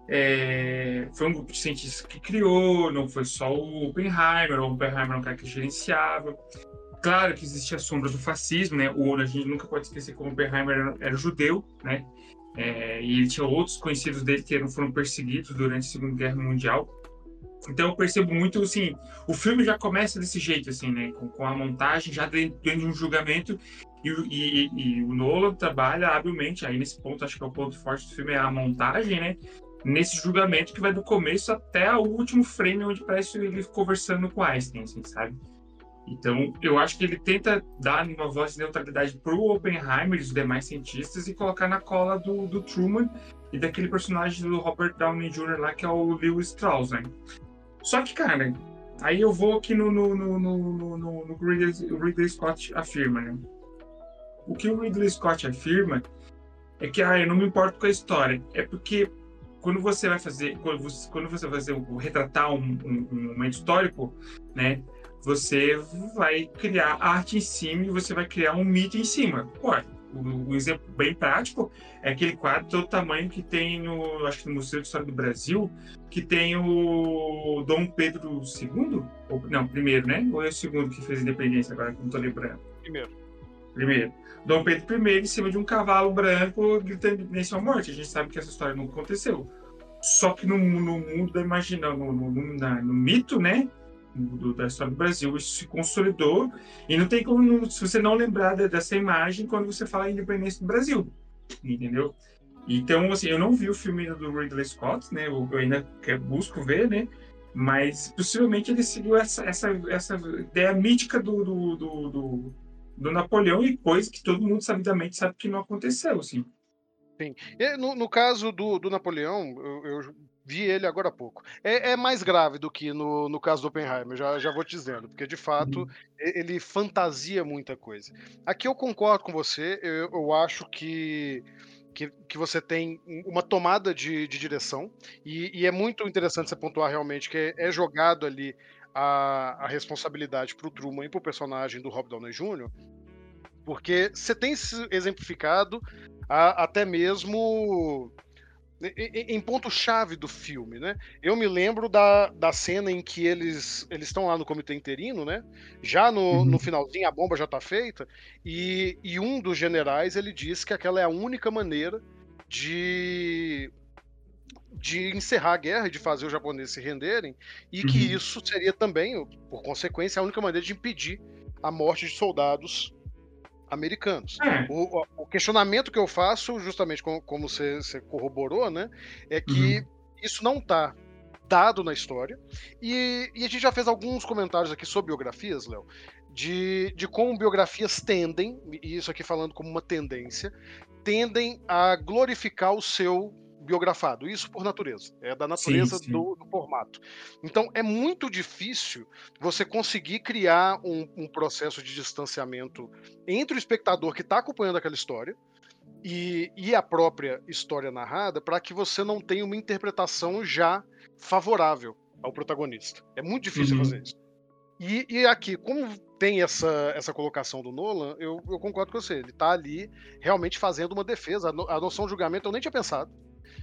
C: é, foi um grupo de cientistas que criou, não foi só o Oppenheimer, o Oppenheimer é um cara que gerenciava. Claro que existia a sombra do fascismo, né? O, a gente nunca pode esquecer que o Oppenheimer era, era judeu, né? É, e ele tinha outros conhecidos dele que foram perseguidos durante a Segunda Guerra Mundial. Então eu percebo muito, assim, o filme já começa desse jeito, assim, né? Com, com a montagem já dentro, dentro de um julgamento e, e, e, o Nolan trabalha habilmente, aí nesse ponto, acho que é o ponto forte do filme, é a montagem, né? nesse julgamento que vai do começo até o último frame onde parece ele conversando com Einstein, assim, sabe? Então, eu acho que ele tenta dar uma voz de neutralidade pro Oppenheimer e os demais cientistas e colocar na cola do, do Truman e daquele personagem do Robert Downey Jr. lá, que é o Lewis Strauss, né? Só que, cara, aí eu vou aqui no, no, no, no, no, no Ridley, Ridley Scott afirma, né? O que o Ridley Scott afirma é que, ah, eu não me importo com a história. É porque quando você vai fazer, quando você, quando você vai fazer o, retratar um, um, um, momento histórico, né, você vai criar arte em cima e você vai criar um mito em cima. Pô, um, exemplo bem prático é aquele quadro do tamanho que tem no, acho que no Museu de História do Brasil, que tem o Dom Pedro II, ou, não, primeiro, né? Ou é o segundo que fez a independência agora, que não estou lembrando.
A: Primeiro.
C: Primeiro. Dom Pedro I em cima de um cavalo branco gritando independência ou morte. A gente sabe que essa história não aconteceu. Só que no, no mundo da imaginação, no, no, na, no, mito, né? Do, da história do Brasil, isso se consolidou. E não tem como se você não lembrar dessa imagem quando você fala independência do Brasil. Entendeu? Então, assim, eu não vi o filme do Ridley Scott, né? Eu ainda busco ver, né? Mas possivelmente ele seguiu essa, essa, essa ideia mítica do, do, do, do do Napoleão e coisa que todo mundo sabidamente sabe que não aconteceu, assim.
A: Sim. No, no, caso do, do Napoleão, eu, eu, vi ele agora há pouco. É, é, mais grave do que no, no caso do Oppenheimer, já, já vou te dizendo, porque de fato uhum. ele fantasia muita coisa. Aqui eu concordo com você, eu, eu acho que, que, que, você tem uma tomada de, de direção, e, e, é muito interessante você pontuar realmente que é, é jogado ali a, a responsabilidade para o Truman e para o personagem do Rob Downey Jr., porque você tem exemplificado a, até mesmo em ponto-chave do filme, né? Eu me lembro da, da cena em que eles eles estão lá no comitê interino, né? Já no, uhum. no finalzinho a bomba já está feita e, e um dos generais ele diz que aquela é a única maneira de de encerrar a guerra e de fazer os japoneses se renderem, e que uhum. isso seria também, por consequência, a única maneira de impedir a morte de soldados americanos. É. O, o, questionamento que eu faço, justamente como, como você, você, corroborou, né, é que uhum. isso não está dado na história. E, e, a gente já fez alguns comentários aqui sobre biografias, Léo, de, de como biografias tendem, e isso aqui falando como uma tendência, tendem a glorificar o seu biografado. Isso por natureza. É da natureza sim, sim. Do, do, formato. Então é muito difícil você conseguir criar um, um processo de distanciamento entre o espectador que está acompanhando aquela história e, e a própria história narrada para que você não tenha uma interpretação já favorável ao protagonista. É muito difícil uhum. fazer isso. E, e, aqui, como tem essa, essa colocação do Nolan, eu, eu concordo com você. Ele está ali realmente fazendo uma defesa. A, no, a noção de julgamento eu nem tinha pensado.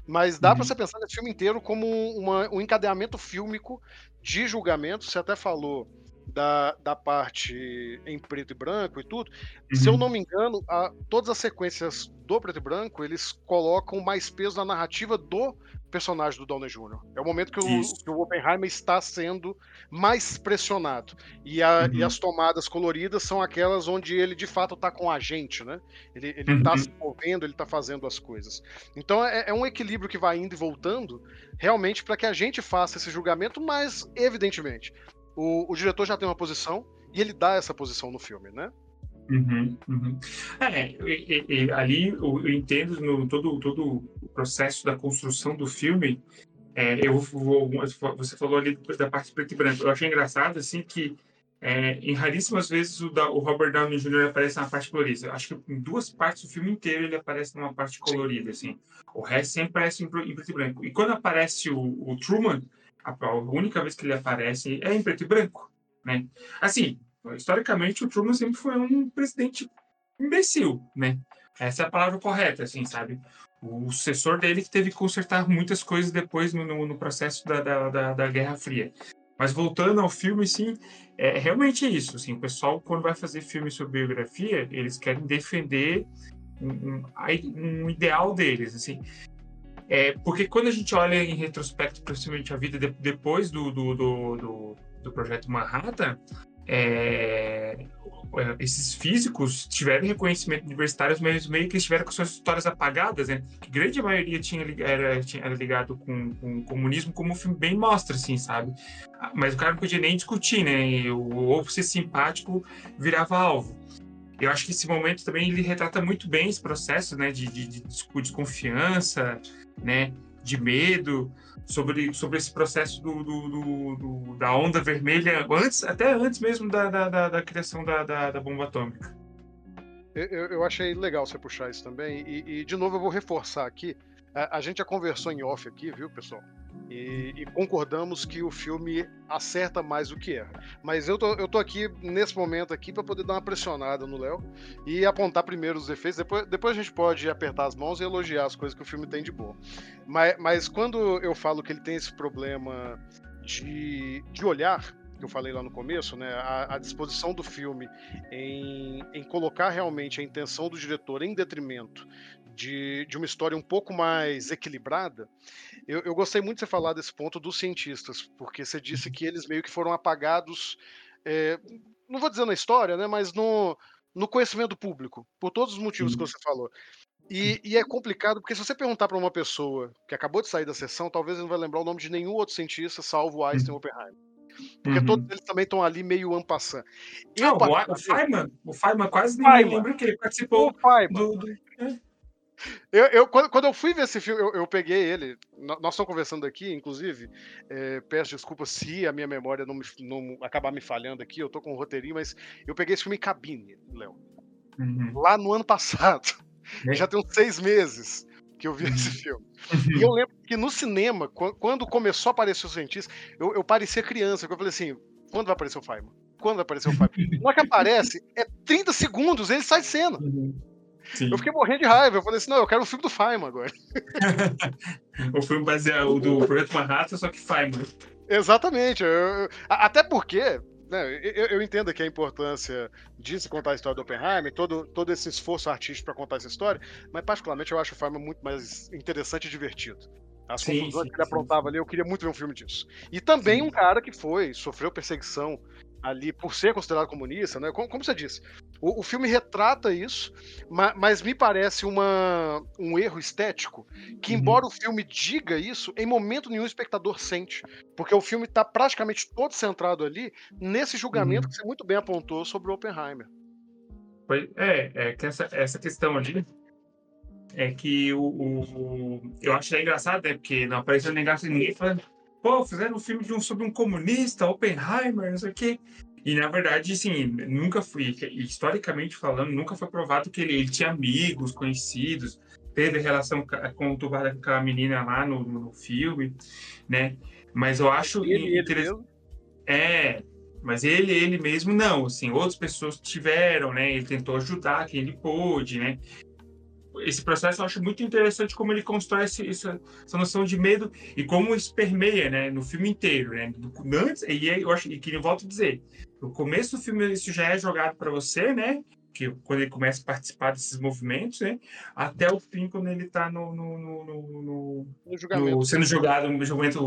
A: Mas dá uhum. para você pensar nesse filme inteiro como uma, um encadeamento fílmico de julgamento. Você até falou da, da parte em preto e branco e tudo. Uhum. Se eu uhum. não me engano, a, todas as sequências do preto e branco eles colocam mais peso na narrativa do personagem do Downey Jr. É o momento que o, que o Oppenheimer está sendo mais pressionado. E, a, uhum. e, as tomadas coloridas são aquelas onde ele de fato está com a gente, né? Ele está uhum. se movendo, ele está fazendo as coisas. Então é, é, um equilíbrio que vai indo e voltando, realmente, para que a gente faça esse julgamento, mas, evidentemente, o, o diretor já tem uma posição e ele dá essa posição no filme, né?
C: Uhum, uhum. É, e, e, ali eu, entendo no todo, todo o processo da construção do filme é, eu vou, você falou ali da parte preto e branco. Eu achei engraçado assim que é, em raríssimas vezes o, da, o, Robert Downey Jr. aparece na parte colorida. Acho que em duas partes do filme inteiro ele aparece numa parte colorida, assim. O resto sempre aparece em, em preto e branco. E quando aparece o, o Truman, a, única vez que ele aparece é em preto e branco, né? Assim, historicamente o Truman sempre foi um presidente imbecil, né? Essa é a palavra correta, assim, sabe? O sucessor dele que teve que consertar muitas coisas depois no, no, no processo da, da, da, da, Guerra Fria. Mas voltando ao filme, sim, é realmente é isso. Assim, o pessoal, quando vai fazer filme sobre biografia, eles querem defender um, um, um ideal deles, assim. É, porque quando a gente olha em retrospecto, principalmente a vida de, depois do, do, do, do, do projeto Manhattan, é, esses físicos tiveram reconhecimento universitário, mas meio que tiveram com suas histórias apagadas, né? Que grande maioria tinha, era, tinha, era ligado com, com o comunismo, como o filme bem mostra, assim, sabe? Mas o cara não podia nem discutir, né? Ou ser simpático virava alvo. Eu acho que esse momento também ele retrata muito bem esse processo, né? De, de, de desconfiança, né? De medo sobre, sobre esse processo do, do, do, do, da onda vermelha, antes, até antes mesmo da, da, da, da criação da, da, da, bomba atômica.
A: Eu, eu achei legal você puxar isso também, e, e de novo eu vou reforçar aqui. A, a gente já conversou em off aqui, viu, pessoal? E, e, concordamos que o filme acerta mais do que erra. Mas eu tô, eu tô aqui nesse momento aqui para poder dar uma pressionada no Léo e apontar primeiro os defeitos. Depois, depois a gente pode apertar as mãos e elogiar as coisas que o filme tem de boa. Mas, mas quando eu falo que ele tem esse problema de, de olhar, que eu falei lá no começo, né, a, a disposição do filme em, em colocar realmente a intenção do diretor em detrimento de, de uma história um pouco mais equilibrada, eu, eu, gostei muito de você falar desse ponto dos cientistas, porque você disse que eles meio que foram apagados, é, não vou dizer na história, né, mas no, no conhecimento público, por todos os motivos que você falou. E, e, é complicado, porque se você perguntar para uma pessoa que acabou de sair da sessão, talvez ele não vai lembrar o nome de nenhum outro cientista, salvo Einstein e Oppenheimer. Porque uhum. todos eles também estão ali meio ampassant.
C: Não, o, Feynman, o Feynman quase ninguém lembra que ele participou do, do...
A: Eu, eu, quando, quando, eu fui ver esse filme, eu, eu peguei ele. Nós estamos conversando aqui, inclusive. É, peço desculpas se a minha memória não, me, não, acabar me falhando aqui. Eu tô com um roteirinho, mas eu peguei esse filme em cabine, Léo. Uhum. Lá no ano passado. [laughs] É. Já tem uns seis meses que eu vi esse uhum. filme. E eu lembro que no cinema, quando começou a aparecer o cientista, eu, eu parecia criança. Eu falei assim: quando vai aparecer o Feynman? Quando vai aparecer o Feynman? [laughs] Na hora que aparece, é 30 segundos, ele sai de cena. Uhum. Sim. Eu fiquei morrendo de raiva. Eu falei assim: não, eu quero o filme do Feynman agora. [laughs]
C: o filme baseado do Projeto Manhattan, só que Feynman.
A: Exatamente. Eu, eu, até porque né, eu, eu, entendo aqui a importância de se contar a história do Oppenheimer, todo, todo esse esforço artístico para contar essa história, mas particularmente eu acho o Feynman muito mais interessante e divertido. As sim, confusões sim, que ele aprontava ali, eu queria muito ver um filme disso. E também sim. um cara que foi, sofreu perseguição ali por ser considerado comunista, né? Como, como você disse, o, o filme retrata isso, mas, mas, me parece uma, um erro estético que, uhum. embora o filme diga isso, em momento nenhum o espectador sente, porque o filme está praticamente todo centrado ali nesse julgamento uhum. que você muito bem apontou sobre o Oppenheimer.
C: É, é que essa, essa questão ali é que o, o, eu acho engraçado, né? Porque não apareceu ninguém falando pô, fizeram um filme de um, sobre um comunista, Oppenheimer, não sei o quê. E na verdade, sim, nunca fui, historicamente falando, nunca foi provado que ele, ele tinha amigos, conhecidos, teve relação conturbada com aquela menina lá no, no filme, né? Mas eu acho
A: ele, interessante.
C: É, mas ele, ele mesmo não, assim, outras pessoas tiveram, né? Ele tentou ajudar quem ele pôde, né? Esse processo eu acho muito interessante como ele constrói esse, essa, essa, noção de medo e como isso permeia, né, no filme inteiro, né? Antes, e eu acho e que eu volto a dizer, no começo do filme isso já é jogado para você, né? Que quando ele começa a participar desses movimentos, né? Até o fim quando ele está no, no, no, no,
A: no julgamento.
C: Sendo julgado no julgamento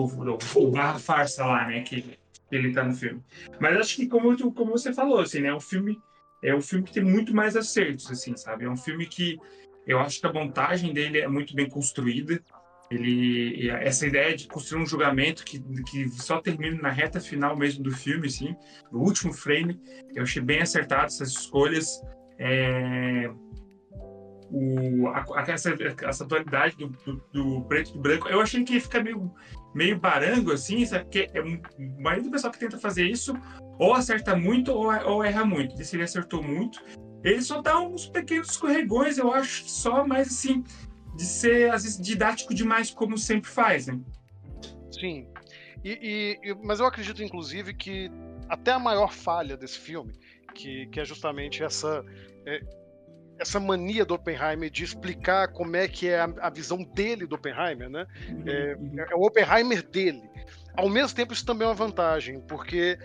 C: o barra farsa lá, né? Que, que ele está no filme. Mas acho que como como você falou, assim, né? O filme é um filme que tem muito mais acertos, assim, sabe? É um filme que eu acho que a montagem dele é muito bem construída. Ele, essa ideia de construir um julgamento que, que só termina na reta final mesmo do filme, assim, no último frame, eu achei bem acertado essas escolhas. É... o, a, essa, essa dualidade do, do, do, preto e do branco. Eu achei que ia ficar meio, meio barango, assim, sabe? Porque é, o maioria do pessoal que tenta fazer isso ou acerta muito ou, ou erra muito. Desse ele acertou muito. Ele só dá uns pequenos escorregões, eu acho, só, mas assim, de ser, às vezes, didático demais, como sempre faz, né?
A: Sim. E, e, mas eu acredito, inclusive, que até a maior falha desse filme, que, que é justamente essa. É, essa mania do Oppenheimer de explicar como é que é a, a visão dele do Oppenheimer, né? Uhum, é, uhum. é, o Oppenheimer dele. Ao mesmo tempo, isso também é uma vantagem, porque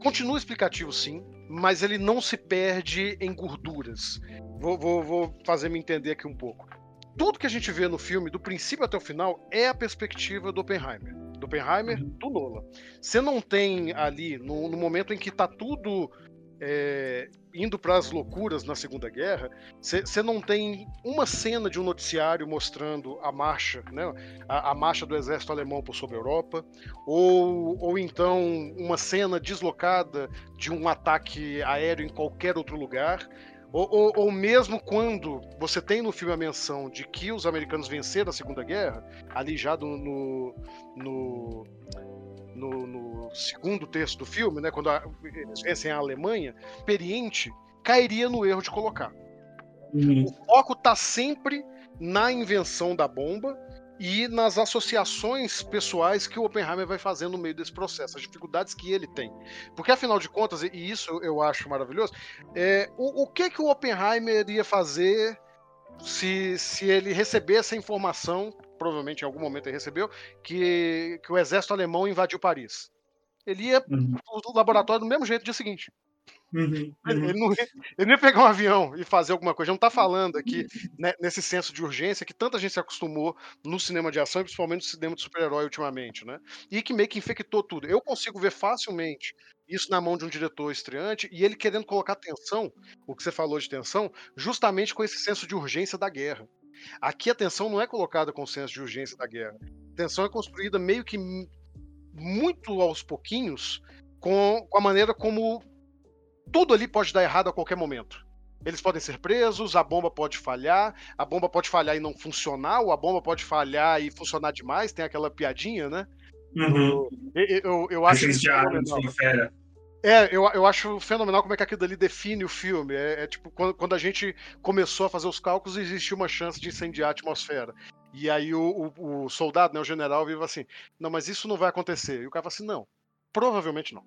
A: continua explicativo, sim, mas ele não se perde em gorduras. Vou, vou, vou fazer me entender aqui um pouco. Tudo que a gente vê no filme, do princípio até o final, é a perspectiva do Oppenheimer. Do Oppenheimer, uhum. do Nolan. Você não tem ali, no, no momento em que está tudo é, indo para as loucuras na Segunda Guerra, você não tem uma cena de um noticiário mostrando a marcha, né, a, a, marcha do exército alemão por sobre a Europa, ou, ou então uma cena deslocada de um ataque aéreo em qualquer outro lugar. Ou, ou, ou, mesmo quando você tem no filme a menção de que os americanos venceram a Segunda Guerra, ali já no, no, no no, no segundo terço do filme, né, quando a, eles vencem a Alemanha, experiente cairia no erro de colocar. Uhum. O foco está sempre na invenção da bomba e nas associações pessoais que o Oppenheimer vai fazendo no meio desse processo, as dificuldades que ele tem. Porque, afinal de contas, e isso eu acho maravilhoso, é, o, o que, que o Oppenheimer ia fazer se, se ele recebesse a informação provavelmente em algum momento ele recebeu, que, que o exército alemão invadiu Paris. Ele ia uhum. pro laboratório do mesmo jeito no dia seguinte. Uhum, uhum. Ele, não ia, ele, não ia, pegar um avião e fazer alguma coisa. Gente não está falando aqui né, nesse senso de urgência que tanta gente se acostumou no cinema de ação e principalmente no cinema de super-herói ultimamente, né? E que meio que infectou tudo. Eu consigo ver facilmente isso na mão de um diretor estreante e ele querendo colocar tensão, o que você falou de tensão, justamente com esse senso de urgência da guerra. Aqui a tensão não é colocada com o senso de urgência da guerra. A tensão é construída meio que muito aos pouquinhos com, com a maneira como tudo ali pode dar errado a qualquer momento. Eles podem ser presos, a bomba pode falhar, a bomba pode falhar e não funcionar, ou a bomba pode falhar e funcionar demais, tem aquela piadinha, né? Uhum. Eu, eu, eu acho que. É, eu, eu acho fenomenal como é que aquilo ali define o filme. É, é tipo, quando, quando, a gente começou a fazer os cálculos, existia uma chance de incendiar a atmosfera. E aí o, o, o soldado, né, o general, vive assim: não, mas isso não vai acontecer. E o cara fala assim: não, provavelmente não.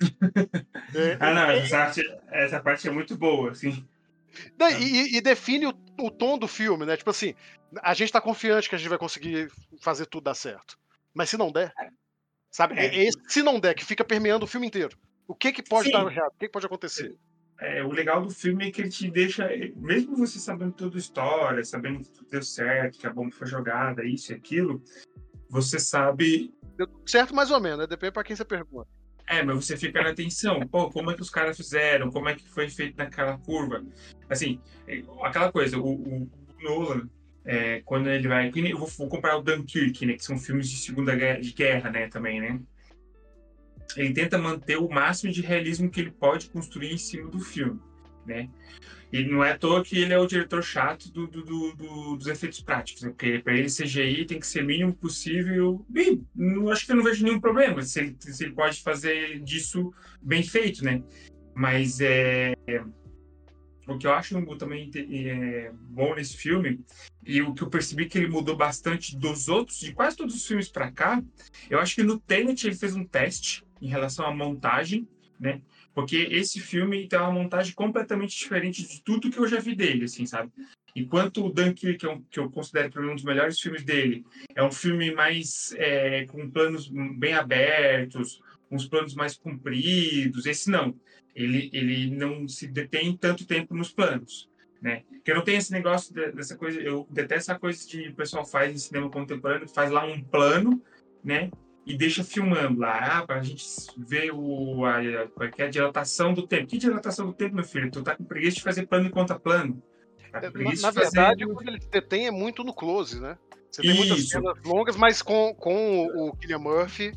A: [laughs]
C: é, ah, não, essa, parte, essa parte é muito boa, assim.
A: E, e, define o, o, tom do filme, né? Tipo assim, a gente tá confiante que a gente vai conseguir fazer tudo dar certo. Mas se não der, sabe? É. é esse se não der que fica permeando o filme inteiro. O que que pode Sim. dar errado? O que, que pode acontecer?
C: É, o legal do filme é que ele te deixa, mesmo você sabendo toda a história, sabendo que tudo deu certo, que a bomba foi jogada, isso e aquilo, você sabe.
A: Deu certo mais ou menos, né? Depende para quem você pergunta.
C: É, mas você fica na atenção. Pô, como é que os caras fizeram? Como é que foi feito naquela curva? Assim, é, aquela coisa, o, o Nolan, é, quando ele vai. Eu vou, vou comparar o Dunkirk, né? Que são filmes de Segunda Guerra, de guerra, né? Também, né? Ele tenta manter o máximo de realismo que ele pode construir em cima do filme, né? E não é à toa que ele é o diretor chato do, do, do, dos efeitos práticos, né? porque para ele CGI tem que ser mínimo possível. Bem, não, acho que eu não vejo nenhum problema se ele, se ele pode fazer disso bem feito, né? Mas é, o que eu acho também é, bom nesse filme e o que eu percebi que ele mudou bastante dos outros, de quase todos os filmes para cá, eu acho que no Tenet ele fez um teste em relação à montagem, né? Porque esse filme tem uma montagem completamente diferente de tudo que eu já vi dele, assim, sabe? Enquanto o Dunkirk, que, é um, que eu considero para um dos melhores filmes dele, é um filme mais é, com planos bem abertos, uns planos mais compridos. Esse não. Ele, ele não se detém tanto tempo nos planos. Né? Porque eu não tenho esse negócio dessa coisa, eu detesto essa coisa que o pessoal faz em cinema contemporâneo, faz lá um plano, né? E deixa filmando lá, ah, para a gente ver o, a, a, é a, a dilatação do tempo. Que dilatação do tempo, meu filho? Tu tá com preguiça de fazer plano enquanto plano.
A: Tá na, na verdade, o que ele detém é muito no close, né? Você tem Isso. muitas cenas longas, mas com, com o, o Killian Murphy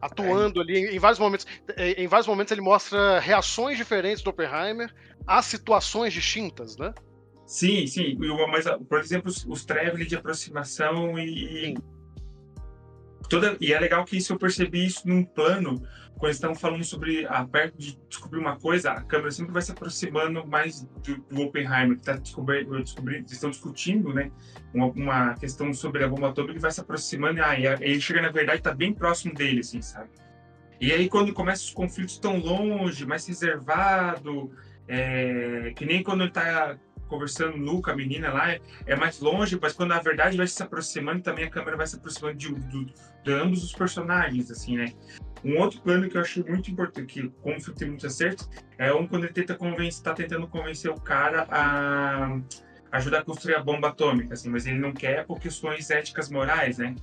A: atuando é. ali em, vários momentos. Em, vários momentos ele mostra reações diferentes do Oppenheimer a situações distintas, né?
C: Sim, sim. Mas, por exemplo, os, os de aproximação e. Toda, e é legal que isso eu percebi isso num plano, quando estão falando sobre a perto de descobrir uma coisa, a câmera sempre vai se aproximando mais do, do Oppenheimer, que está descobrindo, estão discutindo, né, uma, uma, questão sobre a bomba atômica, que vai se aproximando, e ah, ele chega, na verdade, está bem próximo dele, assim, sabe? E aí, quando começam os conflitos tão longe, mais reservado, é, que nem quando ele está conversando com a menina lá, é, é, mais longe, mas quando na verdade vai se aproximando, também a câmera vai se aproximando de, de, de ambos os personagens, assim, né? Um outro plano que eu achei muito importante, que como o filme tem muito acerto, é um quando ele tenta convencer, tá tentando convencer o cara a ajudar a construir a bomba atômica, assim, mas ele não quer por questões éticas morais, né?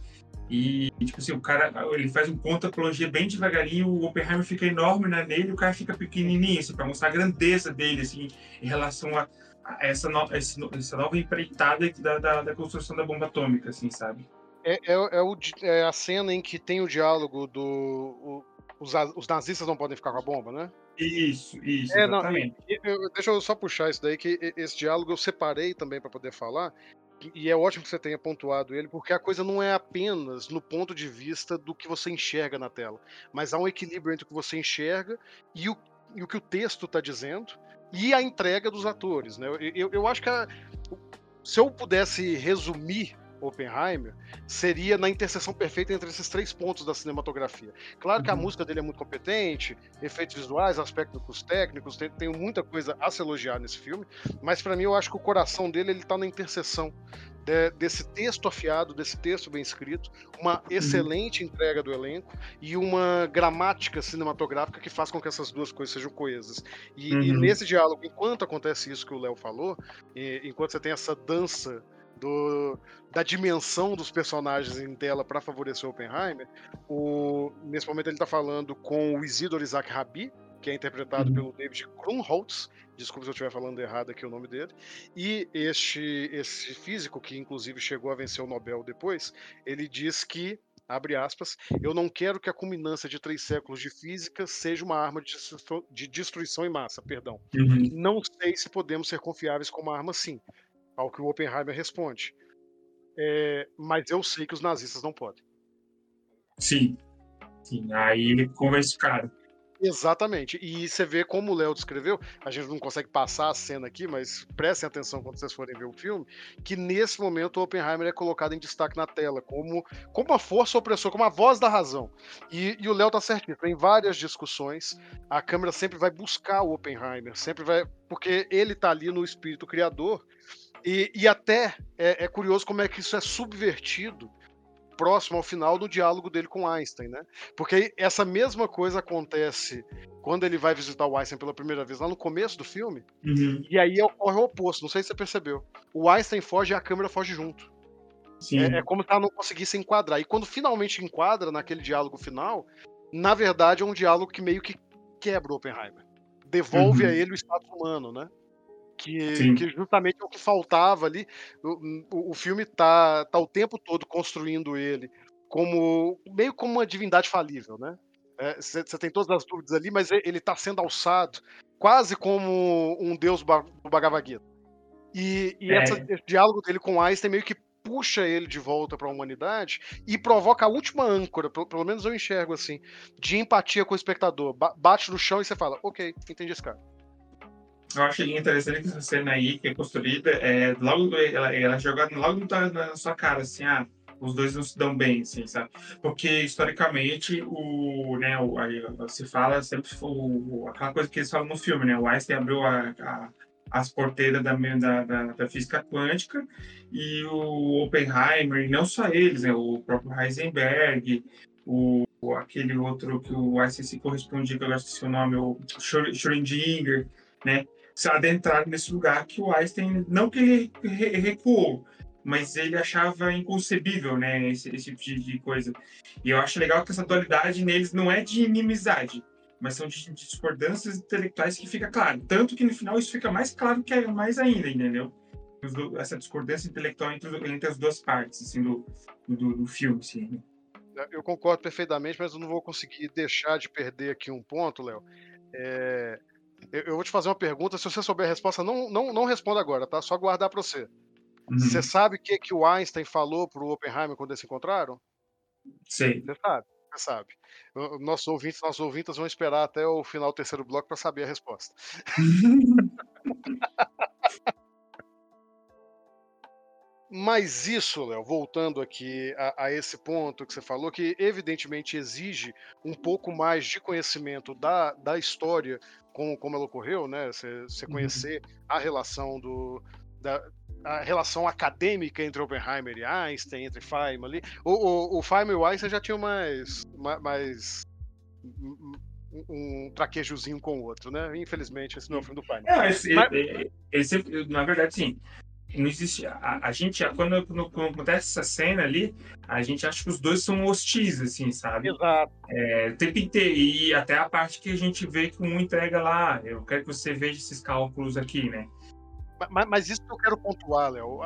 C: E, tipo assim, o cara, ele faz um conta-plongé bem devagarinho, o Oppenheimer fica enorme né, nele, o cara fica pequenininho, assim, para mostrar a grandeza dele, assim, em relação a, a essa, no, essa nova empreitada da, da, da, construção da bomba atômica, assim, sabe?
A: É, é, é, o, é a cena em que tem o diálogo do... O, os, os, nazistas não podem ficar com a bomba, né?
C: Isso, isso, é, exatamente.
A: Não, eu, deixa eu só puxar isso daí, que esse diálogo eu separei também para poder falar, e é ótimo que você tenha pontuado ele, porque a coisa não é apenas no ponto de vista do que você enxerga na tela, mas há um equilíbrio entre o que você enxerga e o, e o que o texto está dizendo e a entrega dos atores. Né? Eu, eu, eu acho que a, se eu pudesse resumir Oppenheimer seria na interseção perfeita entre esses três pontos da cinematografia. Claro que a uhum. música dele é muito competente, efeitos visuais, aspectos técnicos, tem, tem muita coisa a se elogiar nesse filme, mas para mim eu acho que o coração dele ele tá na interseção de, desse texto afiado, desse texto bem escrito, uma uhum. excelente entrega do elenco e uma gramática cinematográfica que faz com que essas duas coisas sejam coesas. E, uhum. e nesse diálogo, enquanto acontece isso que o Léo falou, e, enquanto você tem essa dança do, da dimensão dos personagens em tela para favorecer o Oppenheimer, o, nesse momento ele está falando com o Isidor Isaac Rabi, que é interpretado uhum. pelo David Krumholtz, desculpa se eu estiver falando errado aqui o nome dele, e este esse físico, que inclusive chegou a vencer o Nobel depois, ele diz que abre aspas, eu não quero que a culminância de três séculos de física seja uma arma de destruição em massa, perdão. Uhum. Não sei se podemos ser confiáveis com uma arma assim. Ao que o Oppenheimer responde. É, mas eu sei que os nazistas não podem.
C: Sim. Sim. Aí ele convence o cara.
A: Exatamente. E você vê como o Léo descreveu, a gente não consegue passar a cena aqui, mas prestem atenção quando vocês forem ver o filme, que nesse momento o Oppenheimer é colocado em destaque na tela, como, como uma força opressora, como a voz da razão. E, e o Léo tá certinho, tem várias discussões, a câmera sempre vai buscar o Oppenheimer, sempre vai. Porque ele tá ali no espírito criador, e, e até é, é, curioso como é que isso é subvertido próximo ao final do diálogo dele com Einstein, né? Porque essa mesma coisa acontece quando ele vai visitar o Einstein pela primeira vez lá no começo do filme, uhum. e aí ocorre o oposto, não sei se você percebeu. O Einstein foge e a câmera foge junto. É, é, como se ela não conseguisse enquadrar. E quando finalmente enquadra naquele diálogo final, na verdade é um diálogo que meio que quebra o Oppenheimer. Devolve uhum. a ele o status humano, né? Que, que, justamente é o que faltava ali. O, o, filme tá, tá o tempo todo construindo ele como meio como uma divindade falível, né? Você é, tem todas as dúvidas ali, mas ele está sendo alçado quase como um deus do Bhagavad Gita. E, e é. essa, esse diálogo dele com Einstein meio que puxa ele de volta para a humanidade e provoca a última âncora, pelo, pelo, menos eu enxergo assim, de empatia com o espectador. Ba bate no chão e você fala, ok, entendi esse cara.
C: Eu achei interessante essa cena aí, que é construída, é, logo, ela, ela jogada logo na, na sua cara, assim, ah, os dois não se dão bem, assim, sabe? Porque, historicamente, o, né, o, aí, se fala sempre o, aquela coisa que eles falam no filme, né? O Einstein abriu a, a, as porteiras da, da, da, física quântica e o Oppenheimer, e não só eles, né? O próprio Heisenberg, o, aquele outro que o Einstein se correspondia, que eu esqueci o nome, o Schrödinger, né? Se adentrar nesse lugar que o Einstein, não que ele recuou, mas ele achava inconcebível, né, esse, esse tipo de, de, coisa. E eu acho legal que essa dualidade neles não é de inimizade, mas são de, de discordâncias intelectuais que fica claro. Tanto que no final isso fica mais claro que é mais ainda, entendeu? Essa discordância intelectual entre, entre as duas partes, assim, do, do, do filme, assim.
A: Né? Eu concordo perfeitamente, mas eu não vou conseguir deixar de perder aqui um ponto, Léo. É, eu, eu vou te fazer uma pergunta. Se você souber a resposta, não, não, não responda agora, tá? Só guardar para você.
C: Uhum.
A: Você sabe o que, que o Einstein falou pro Oppenheimer quando eles se encontraram?
C: Sei.
A: Você sabe, você sabe. O- Nossos ouvintes, nossos ouvintes vão esperar até o final do terceiro bloco para saber a resposta. [laughs] Mas isso, Léo, voltando aqui a, a esse ponto que você falou, que evidentemente exige um pouco mais de conhecimento da, da história, como, como ela ocorreu, né? Você, você
C: Uhum.
A: conhecer a relação do. Da, a relação acadêmica entre Oppenheimer e Einstein, entre Feynman ali. O, o, o Feynman e o Einstein já tinham mais. ma- mais um, traquejozinho com o outro, né? Infelizmente, esse não é o filme do Feynman.
C: Não, esse,
A: Mas-
C: ele, ele sempre, na verdade, sim. Não existe. A, a gente, quando, quando, quando acontece essa cena ali, a gente acha que os dois são hostis, assim, sabe?
A: Exato.
C: É, o tempo inteiro. E até a parte que a gente vê que um entrega lá, eu quero que você veja esses cálculos aqui, né?
A: Mas, mas isso que eu quero pontuar, Léo.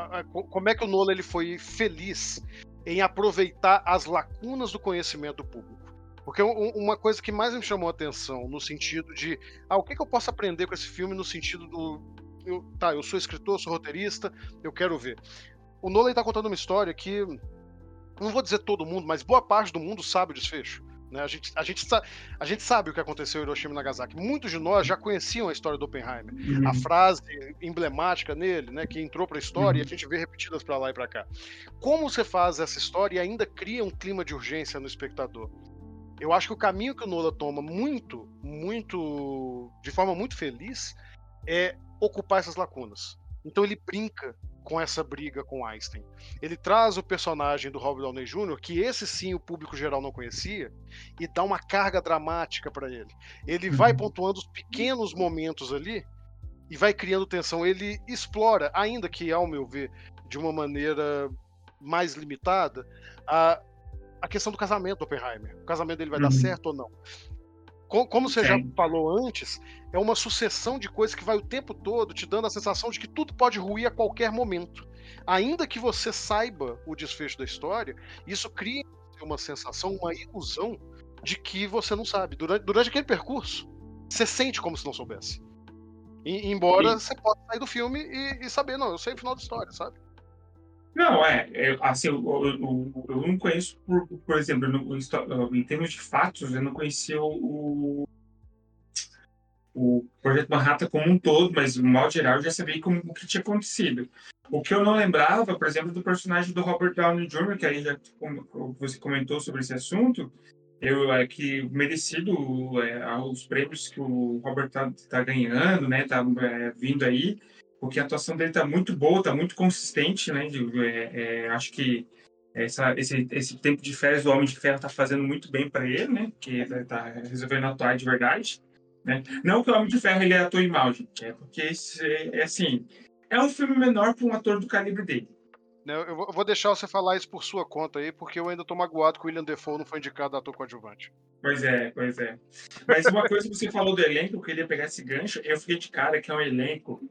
A: Como é que o Nolan ele foi feliz em aproveitar as lacunas do conhecimento do público? Porque um- uma coisa que mais me chamou a atenção, no sentido de, ah, o que, que eu posso aprender com esse filme no sentido do, eu- tá, eu sou escritor, sou roteirista, eu quero ver. O Nolan está contando uma história que, não vou dizer todo mundo, mas boa parte do mundo sabe o desfecho. Né? A, gente, a, gente a gente sabe o que aconteceu em Hiroshima e Nagasaki. Muitos de nós já conheciam a história do Oppenheimer a frase emblemática nele, né, que entrou para a história e a gente vê repetidas para lá e para cá. Como você faz essa história e ainda cria um clima de urgência no espectador? Eu acho que o caminho que o Nola toma muito, muito, de forma muito feliz, é ocupar essas lacunas. Então ele brinca com essa briga com Einstein. Ele traz o personagem do Robert Downey Jr., que esse sim o público geral não conhecia, e dá uma carga dramática para ele. Ele vai
C: Uhum.
A: pontuando os pequenos momentos ali e vai criando tensão. Ele explora, ainda que, ao meu ver, de uma maneira mais limitada, a, a questão do casamento do Oppenheimer. O casamento dele vai dar
C: Uhum.
A: certo ou não. Co- Como você já
C: Sim.
A: falou antes, é uma sucessão de coisas que vai o tempo todo te dando a sensação de que tudo pode ruir a qualquer momento. Ainda que você saiba o desfecho da história, isso cria uma sensação, uma ilusão de que você não sabe. Durante, durante aquele percurso, você sente como se não soubesse. E- embora
C: Sim.
A: você possa sair do filme e, e saber, não, eu sei o final da história, sabe?
C: Não, é, é, assim, eu, eu, eu- não conheço, por, por exemplo, no- em termos de fatos, eu não conhecia o, o Projeto Manhattan como um todo, mas no modo geral eu já sabia como, o que tinha acontecido. O que eu não lembrava, por exemplo, do personagem do Robert Downey Jr., que aí já como você comentou sobre esse assunto, eu é que merecido é, os prêmios que o Robert tá, tá ganhando, né, tá é, vindo aí, porque a atuação dele tá muito boa, tá muito consistente, né, de- é, é, acho que essa, esse, esse tempo de férias do Homem de Ferro tá fazendo muito bem para ele, né, que ele tá resolvendo atuar de verdade, né, não que o Homem de Ferro ele atue mal, gente, é porque esse, é, é assim, é um filme menor para um ator do calibre dele.
A: Eu vou- deixar você falar isso por sua conta aí, porque eu ainda tô magoado que o William Defoe não foi indicado a ator coadjuvante.
C: Pois é, pois é. Mas uma coisa que você falou do elenco, eu queria pegar esse gancho, eu fiquei de cara que é um elenco.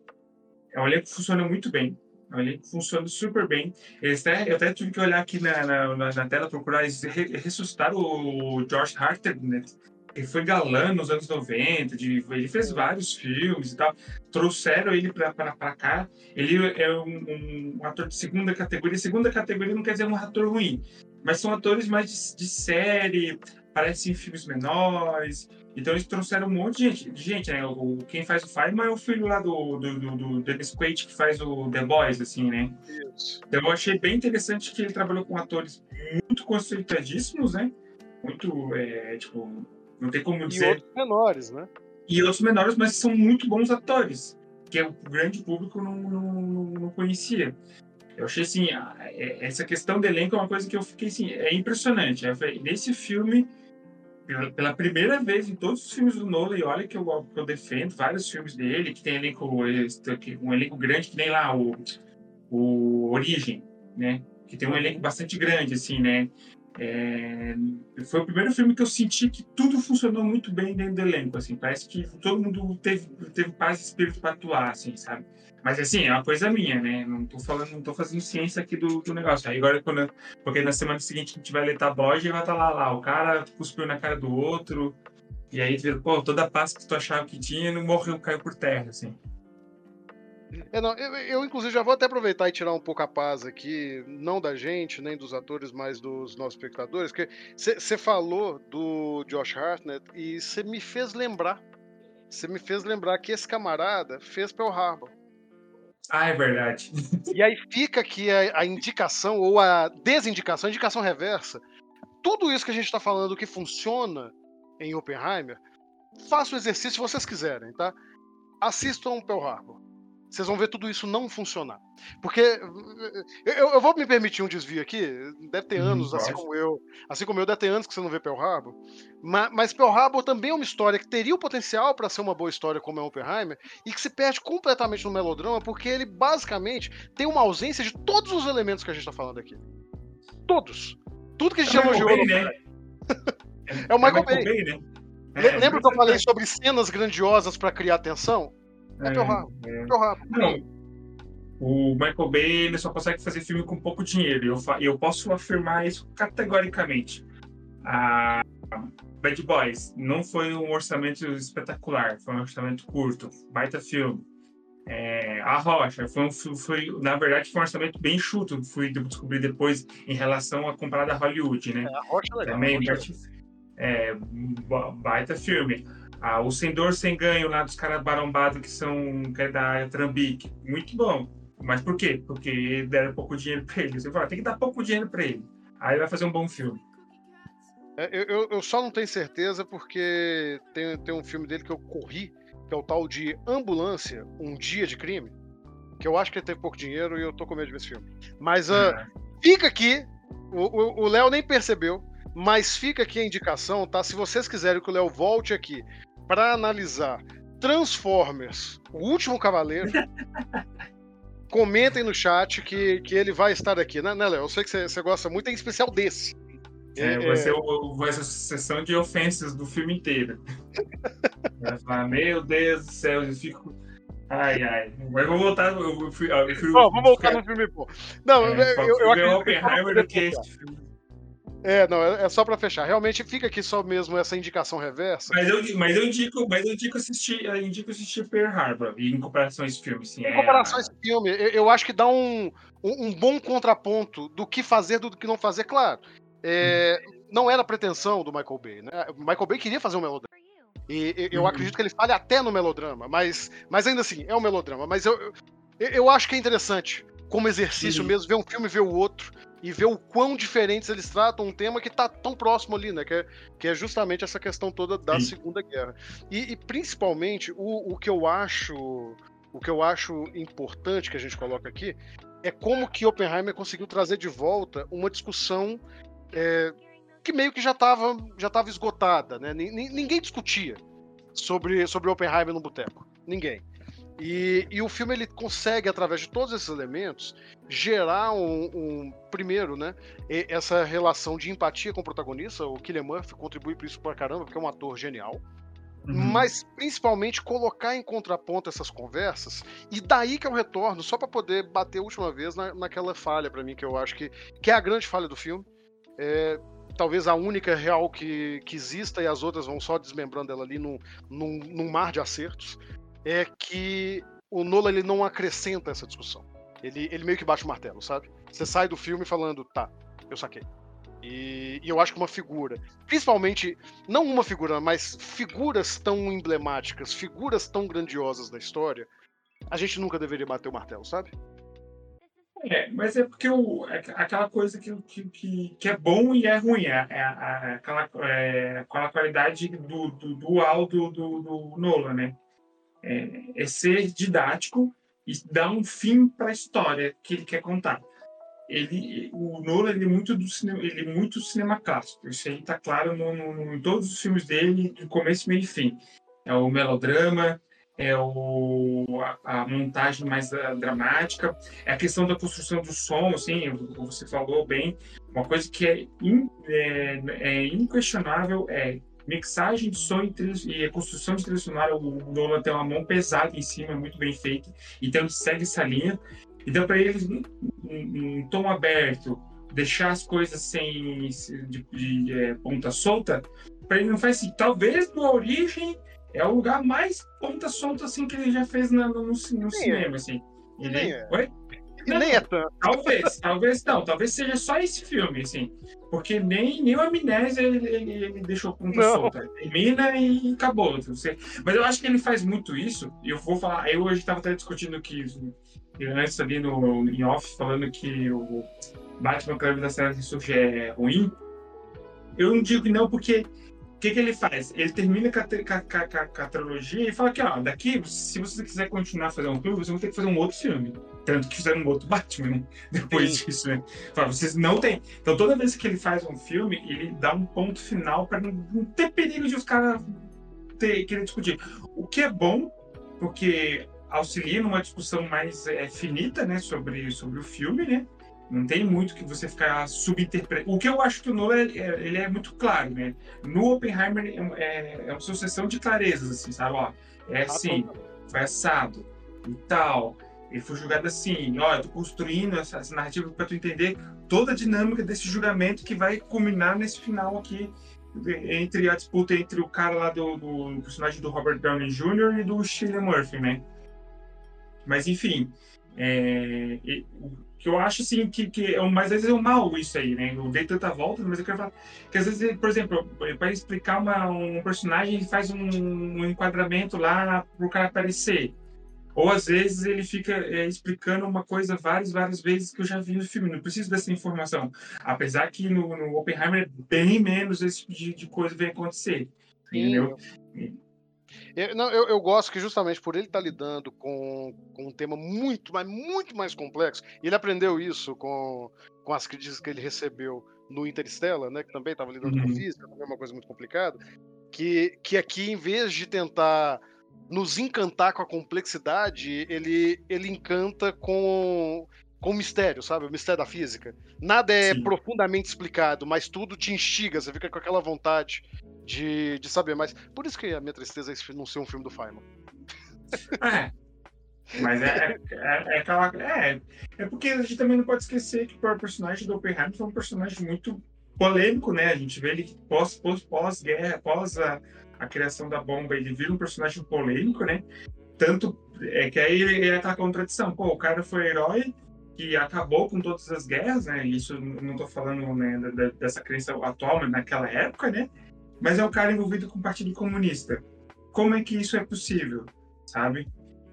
C: É um elenco que funciona muito bem. É um elenco que funciona super bem. Eles até, eu até tive que olhar aqui na, na, na- tela, procurar, eles o George Harter, né? Ele foi galã nos anos 90, de, ele fez vários filmes e tal. Trouxeram ele pra cá. Ele é um, um ator de segunda categoria. Segunda categoria não quer dizer um ator ruim, mas são atores mais de, de série, aparecem em filmes menores. Então eles trouxeram um monte de gente. gente né? O, quem faz o Feynman é o filho lá do, do, do, do Dennis Quaid, que faz o The Boys, assim, né?
A: Isso.
C: Então eu achei bem interessante que ele trabalhou com atores muito conceituadíssimos, né? Muito, é, tipo, não tem como
A: E
C: dizer.
A: outros menores, né?
C: E outros menores, mas são muito bons atores, que o grande público não, não, não, conhecia. Eu achei assim, é- essa questão do elenco é uma coisa que eu fiquei assim, é impressionante. Nesse filme, pela, pela primeira vez em todos os filmes do Nolan, e olha que eu, que eu defendo vários filmes dele, que tem elenco, um elenco grande, que nem lá o, o Origem, né? Que tem um elenco bastante grande, assim, né? É, foi o primeiro filme que eu senti que tudo funcionou muito bem dentro do elenco, assim. Parece que todo mundo teve, teve paz e espírito para atuar, assim, sabe? Mas, assim, é uma coisa minha, né? Não tô falando, não tô fazendo ciência aqui do, do negócio. Aí agora, quando, porque na semana seguinte a gente vai ler tabloide e vai estar lá, lá, o cara cuspiu na cara do outro, E aí, pô, toda a paz que tu achava que tinha não morreu, caiu por terra, assim.
A: É, não, eu, eu, inclusive, já vou até aproveitar e tirar um pouco a paz aqui, não da gente, nem dos atores, mas dos nossos espectadores, porque você falou do Josh Hartnett e você me fez lembrar. Você me fez lembrar que esse camarada fez Pearl Harbor.
C: Ah, é verdade. [laughs]
A: E aí fica aqui a, a indicação, ou a desindicação, a indicação reversa. Tudo isso que a gente está falando que funciona em Oppenheimer, faça o exercício se vocês quiserem, tá? Assistam Pearl Harbor vocês vão ver tudo isso não funcionar. Porque eu, eu, vou me permitir um desvio aqui, deve ter uhum, anos, assim como eu, assim como eu, deve ter anos que você não vê Pearl Harbor, mas, mas Pearl Harbor também é uma história que teria o potencial para ser uma boa história como é Oppenheimer, e que se perde completamente no melodrama, porque ele basicamente tem uma ausência de todos os elementos que a gente está falando aqui. Todos. Tudo que a gente é elogiou. Bay, né? [laughs] é o Michael, é Bay. Bay né? É, Lembra que eu falei sobre cenas grandiosas para criar atenção? É, Pearl Harbor. É.
C: Não. O Michael Bay ele só consegue fazer filme com pouco dinheiro. E eu, eu posso afirmar isso categoricamente. A Bad Boys não foi um orçamento espetacular, foi um orçamento curto, baita filme. É, a Rocha foi, um, foi, na verdade, foi um orçamento bem chuto, fui descobrir depois em relação a comparada a Hollywood, né?
A: É, a Rocha é legal.
C: Também, é, baita filme. Ah, o Sem Dor Sem Ganho lá dos caras barombados que são que é da Trambique. Muito bom. Mas por quê? Porque deram pouco dinheiro para ele. Você fala, tem que dar pouco dinheiro para ele. Aí vai fazer um bom filme.
A: É, eu, eu, só não tenho certeza porque tem, tem um filme dele que eu corri, que é o tal de Ambulância, Um Dia de Crime, que eu acho que ele teve pouco dinheiro e eu tô com medo de ver esse filme. Mas uh, fica aqui, o Léo nem percebeu, mas fica aqui a indicação, tá? Se vocês quiserem que o Léo volte aqui para analisar Transformers, o último cavaleiro, [laughs] comentem no chat que, que ele vai estar aqui, né, né Léo? Eu sei que você gosta muito, em especial desse.
C: É, é, vai, ser o, vai ser a sessão de ofensas do filme inteiro. [laughs] vai falar, meu Deus do céu, eu fico. Ai, ai. Mas vou voltar. Eu, eu, eu fui,
A: vamos voltar no filme, pô. Não,
C: é, eu, eu, eu acredito. Oppenheimer do que este filme.
A: É, não, é, é só para fechar. Realmente fica aqui só mesmo essa indicação reversa.
C: Mas eu, mas eu indico, mas eu indico assistir, eu indico assistir Pearl Harbor em comparação a esse filme, sim.
A: Em é, comparação a esse filme, eu, eu acho que dá um, um, um, bom contraponto do que fazer do que não fazer, claro. É, hum. Não era pretensão do Michael Bay, né? O Michael Bay queria fazer um melodrama. E, eu hum. acredito que ele fale até no melodrama, mas, mas ainda assim, é um melodrama. Mas eu, eu, eu acho que é interessante, como exercício uhum. mesmo, ver um filme e ver o outro e ver o quão diferentes eles tratam um tema que está tão próximo ali, né? Que é, que é justamente essa questão toda da Sim. Segunda Guerra. E, e, principalmente o, o que eu acho o que eu acho importante que a gente coloca aqui é como que Oppenheimer conseguiu trazer de volta uma discussão é, que meio que já estava já tava esgotada, né? Ninguém discutia sobre, sobre Oppenheimer no boteco. Ninguém. E, e, o filme ele consegue, através de todos esses elementos, gerar um, um, primeiro, né, essa relação de empatia com o protagonista. O Killian Murphy contribui para isso pra caramba, porque é um ator genial. Uhum. Mas principalmente colocar em contraponto essas conversas, e daí que eu retorno, só para poder bater a última vez na, naquela falha para mim, que eu acho que, que é a grande falha do filme. É, talvez a única real que, que exista, e as outras vão só desmembrando ela ali num, num, num mar de acertos é que o Nolan ele não acrescenta essa discussão. Ele, ele meio que bate o martelo, sabe? Você sai do filme falando, tá, eu saquei. E, e, eu acho que uma figura, principalmente, não uma figura, mas figuras tão emblemáticas, figuras tão grandiosas da história, a gente nunca deveria bater o martelo, sabe?
C: É, mas é porque o, é aquela coisa que, que, que é bom e é ruim, é, é, é aquela, é, aquela qualidade do, do do, do, do Nolan, né? É, é ser didático e dar um fim para a história que ele quer contar. Ele, o Nolan ele é muito do cinema, ele é muito cinema clássico. Isso aí está claro no, no, em todos os filmes dele, do começo, meio e fim. É o melodrama, é o, a, a, montagem mais uh, dramática, é a questão da construção do som, assim, você falou bem. Uma coisa que é, in, é, é inquestionável é mixagem de som e, e construção de trilha sonora, o Nolan tem uma mão pesada em cima, muito bem feita, então segue essa linha. Então, para eles, um, tom aberto, deixar as coisas sem de, de, de é, ponta solta, Pra ele não faz assim. Talvez no Origem é o lugar mais ponta solta assim que ele já fez na, no, no, no cinema, assim. Ele...
A: Nem é.
C: Oi?
A: E nem é tanto.
C: Talvez, talvez não, talvez seja só esse filme, assim. Porque nem, nem o Amnésia ele, ele, ele deixou ponta
A: Não.
C: solta. Termina e acabou. Você... Mas eu acho que ele faz muito isso, e eu vou falar, eu hoje estava até discutindo que antes ali no, em off, falando que o Batman Clube da Cidade Ressurge é ruim. Eu não digo que não, porque o que, que ele faz? Ele termina com a, trilogia e fala que, ó, daqui, se você quiser continuar fazendo um filme, você vai ter que fazer um outro filme. Tanto que fizeram um outro [laughs] Batman, né? Depois
A: Sim.
C: disso, né? Fala, vocês não têm. Então, toda vez que ele faz um filme, ele dá um ponto final para não, não ter perigo de os caras querer discutir. O que é bom, porque auxilia numa discussão mais é, finita, né, sobre, sobre o filme, né? Não tem muito que você ficar subinterpretando. O que eu acho que o Nolan é, ele é muito claro, né? No Oppenheimer é, é, é uma sucessão de clarezas, assim, sabe? Ó, é assim, foi assado e tal. Ele foi julgado assim, ó, eu tô construindo essa, essa narrativa para tu entender toda a dinâmica desse julgamento que vai culminar nesse final aqui entre a disputa entre o cara lá do, do personagem do Robert Downey Jr. e do Cillian Murphy, né? Mas enfim, é, que eu acho assim que, que é um, mas às vezes é um mal isso aí, né? Eu dei tanta volta, mas eu quero falar que às vezes, por exemplo, para explicar uma, um personagem, ele faz um, um enquadramento lá pro cara aparecer. Ou às vezes ele fica é, explicando uma coisa várias, várias vezes que eu já vi no filme. Não preciso dessa informação. Apesar que no, no Oppenheimer bem menos esse tipo de, de coisa vem acontecer. Entendeu?
A: Eu, não, eu, eu gosto que justamente por ele estar lidando com, com um tema muito, mas muito mais complexo, e ele aprendeu isso com, com as críticas que ele recebeu no Interstellar, né, que também estava lidando com
C: Uhum.
A: física, também é uma coisa muito complicada, que, que aqui, em vez de tentar nos encantar com a complexidade, ele, ele encanta com, com o mistério, sabe? O mistério da física. Nada é
C: Sim.
A: profundamente explicado, mas tudo te instiga, você fica com aquela vontade de, de saber mais. Por isso que a minha tristeza é não ser um filme do Feynman. [laughs]
C: É. Mas é, é, é aquela. É, é porque a gente também não pode esquecer que o personagem do Oppenheimer foi um personagem muito polêmico, né? A gente vê ele pós, pós, pós-guerra, pós a, a criação da bomba, ele vira um personagem polêmico, né? Tanto é que aí é aquela contradição. Pô, o cara foi herói que acabou com todas as guerras, né? Isso não tô falando né, dessa crença atual, mas naquela época, né? Mas é o cara envolvido com o Partido Comunista. Como é que isso é possível, sabe?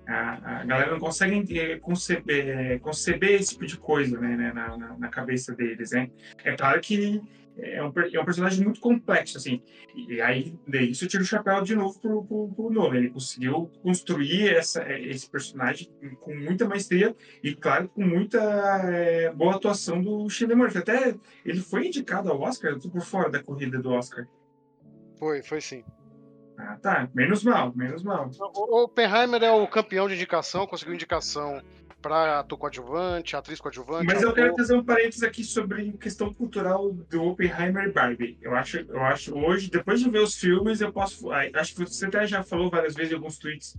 C: A, a galera não consegue eh, conceber, eh, conceber esse tipo de coisa né, né, na, na, na cabeça deles, né? É claro que é um, é um personagem muito complexo, assim. E aí, daí isso tira o chapéu de novo pro, pro, pro Nolan. Ele conseguiu construir essa, esse personagem com muita maestria e, claro, com muita eh, boa atuação do Cillian Murphy. Até ele foi indicado ao Oscar, eu tô por fora da corrida do Oscar.
A: Foi, foi sim.
C: Ah, tá. Menos mal, menos mal.
A: O Oppenheimer é o campeão de indicação, conseguiu indicação para ator coadjuvante, atriz coadjuvante.
C: Mas eu
A: ator-
C: quero fazer um parênteses aqui sobre questão cultural do Oppenheimer e Barbie. Eu acho, eu acho hoje, depois de ver os filmes, eu posso. ah, Acho que você até já falou várias vezes em alguns tweets.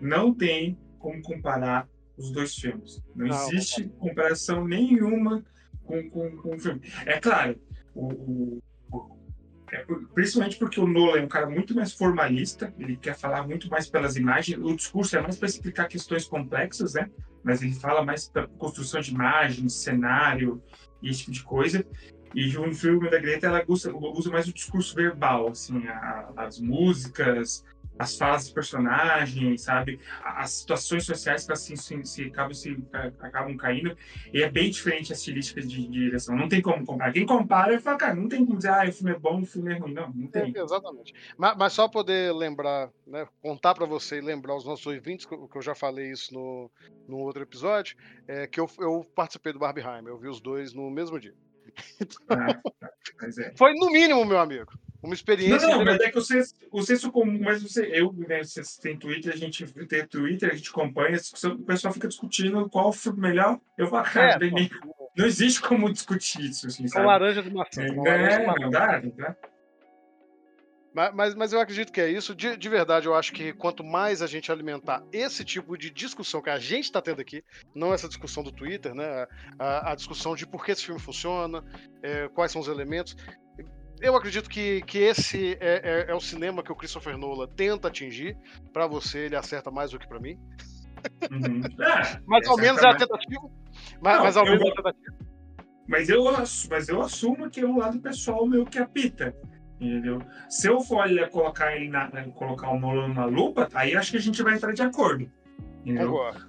C: Não tem como comparar os dois filmes. Não,
A: Não,
C: existe comparação nenhuma com, com, com o filme. É claro, o- o- é principalmente porque o Nolan é um cara muito mais formalista, ele quer falar muito mais pelas imagens, o discurso é mais para explicar questões complexas, né? Mas ele fala mais para construção de imagens, cenário esse tipo de coisa. E no filme da Greta, ela usa, usa mais o discurso verbal, assim, a- as músicas, as falas dos personagens, sabe? As situações sociais que assim se, se acabam, se acabam caindo. E é bem diferente a estilística de, de direção. Não tem como comparar. Quem compara, fala, cara, não tem como dizer, ah, o filme é bom, o filme é ruim. Não, não tem.
A: É, exatamente. Mas, mas só poder lembrar, né, contar para você e lembrar os nossos ouvintes, que eu, que eu já falei isso no, no outro episódio, é que eu, eu participei do Barbieheimer, eu vi os dois no mesmo dia. [laughs]
C: Ah, tá. É.
A: Foi no mínimo, meu amigo, uma
C: Não,
A: experiência.
C: não, mas é que o senso, o senso comum, mas você, eu, né, você tem Twitter, a gente tem Twitter, a gente acompanha o pessoal fica discutindo qual o filme melhor. Eu cara,
A: É,
C: tem nem- não existe como discutir isso, assim, sabe?
A: laranja de maçã. com laranja de
C: É,
A: maçã.
C: não dá, não dá.
A: Mas, mas, mas eu acredito que é isso. De, de verdade, eu acho que quanto mais a gente alimentar esse tipo de discussão que a gente está tendo aqui, não essa discussão do Twitter, né? A, a discussão de por que esse filme funciona, é, quais são os elementos. Eu acredito que, que esse é, é, é, o cinema que o Christopher Nolan tenta atingir. Para você, ele acerta mais do que para mim. Uhum. [laughs] Mas ao menos é a tentativa. Mas, Não, mas ao menos é a tentativa.
C: Mas eu, mas eu assumo que é um lado pessoal meu que apita. Entendeu? Se eu for olhar, colocar ele na, colocar o Nolan na lupa, aí acho que a gente vai entrar de acordo.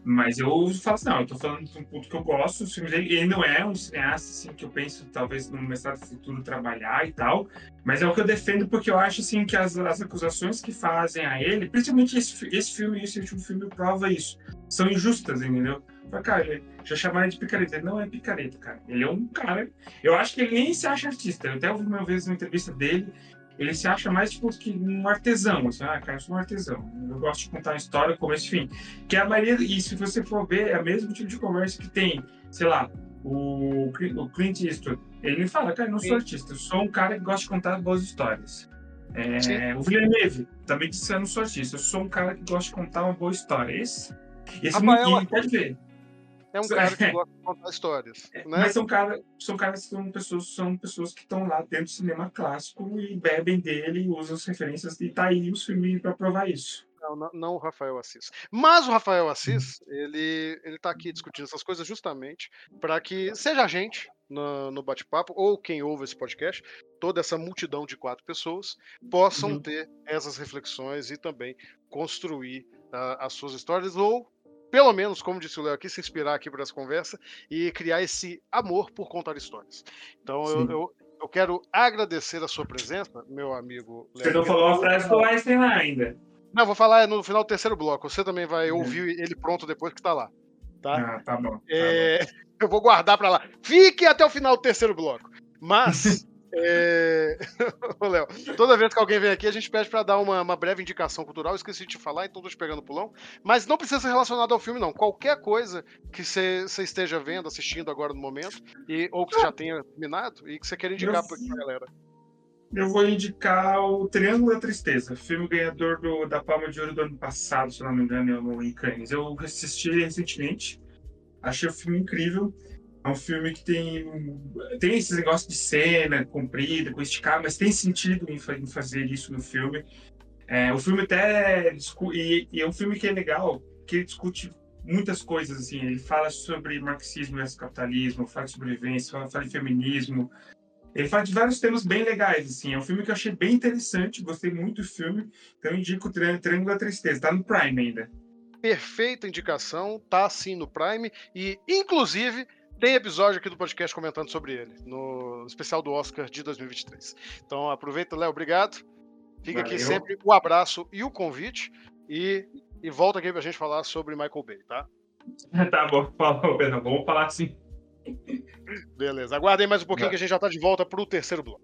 C: Mas eu falo assim, não, eu tô falando de um ponto que eu gosto, o filme dele, ele não é um cineasta assim, que eu penso talvez no mestrado futuro trabalhar e tal, mas é o que eu defendo porque eu acho assim que as, as acusações que fazem a ele, principalmente esse, esse filme e esse último filme prova isso, são injustas, entendeu? Mas, cara, já chamaram de picareta. Ele não é picareta, cara. Ele é um cara. Eu acho que ele nem se acha artista. Eu até ouvi uma vez uma entrevista dele ele se acha mais tipo que um artesão, assim, ah, cara, eu sou um artesão, eu gosto de contar uma história, começo e fim. Que a maioria, e se você for ver, é o mesmo tipo de conversa que tem, sei lá, o, o Clint Eastwood. Ele me fala, cara, eu não sou Sim. artista, eu sou um cara que gosta de contar boas histórias. É, o Villeneuve também disse eu não sou artista, eu sou um cara que gosta de contar uma boa história. Esse, esse Rafael, pode ver.
A: É um cara que gosta de contar histórias.
C: É,
A: né?
C: Mas são, cara, são caras que são pessoas, são pessoas que estão lá dentro do cinema clássico e bebem dele, usam as referências e tá aí o filme para provar isso.
A: Não, não, não, o Rafael Assis. Mas o Rafael Assis, ele, ele tá aqui discutindo essas coisas justamente para que seja a gente no, no bate-papo, ou quem ouve esse podcast, toda essa multidão de quatro pessoas, possam uhum. ter essas reflexões e também construir uh, as suas histórias, ou pelo menos, como disse o Léo aqui, se inspirar aqui por essa conversa e criar esse amor por contar histórias. Então, eu, eu, eu, quero agradecer a sua presença, meu amigo
C: Léo. Você não falou a frase do Einstein lá ainda.
A: Não, vou falar no final do terceiro bloco. Você também vai uhum. ouvir ele pronto depois que está lá. Tá?
C: Ah, tá bom. Tá
A: é... bom. [laughs] Eu vou guardar para lá. Fique até o final do terceiro bloco. Mas [laughs] É... [laughs] Léo, toda vez que alguém vem aqui, a gente pede para dar uma, uma, breve indicação cultural. esqueci de te falar, então tô te pegando pulão. Mas não precisa ser relacionado ao filme, não. Qualquer coisa que você esteja vendo, assistindo agora no momento, e, ou que você já tenha terminado, e que você queira indicar para a galera.
C: Eu vou indicar o Triângulo da Tristeza, filme ganhador do, da Palma de Ouro do ano passado, se não me engano, em Cannes. Eu assisti recentemente, achei o filme incrível. É um filme que tem, tem esses negócios de cena comprida, com esticar, mas tem sentido em, em fazer isso no filme. É, o filme até. E, e, é um filme que é legal, que ele discute muitas coisas, assim. Ele fala sobre marxismo versus capitalismo, fala de sobrevivência, fala, fala de feminismo. Ele fala de vários temas bem legais, assim. É um filme que eu achei bem interessante, gostei muito do filme. Então, indico o Triângulo da Tristeza. Tá no Prime ainda.
A: Perfeita indicação, tá sim no Prime. E, inclusive tem episódio aqui do podcast comentando sobre ele, no especial do Oscar de 2023. Então aproveita, Léo, obrigado. Fica Valeu. aqui sempre o abraço e o convite. E, e volta aqui pra gente falar sobre Michael Bay, tá? [laughs]
C: tá bom, falou, Pedro. Vamos falar sim.
A: Beleza, aguardem mais um pouquinho que a gente já tá de volta pro terceiro bloco.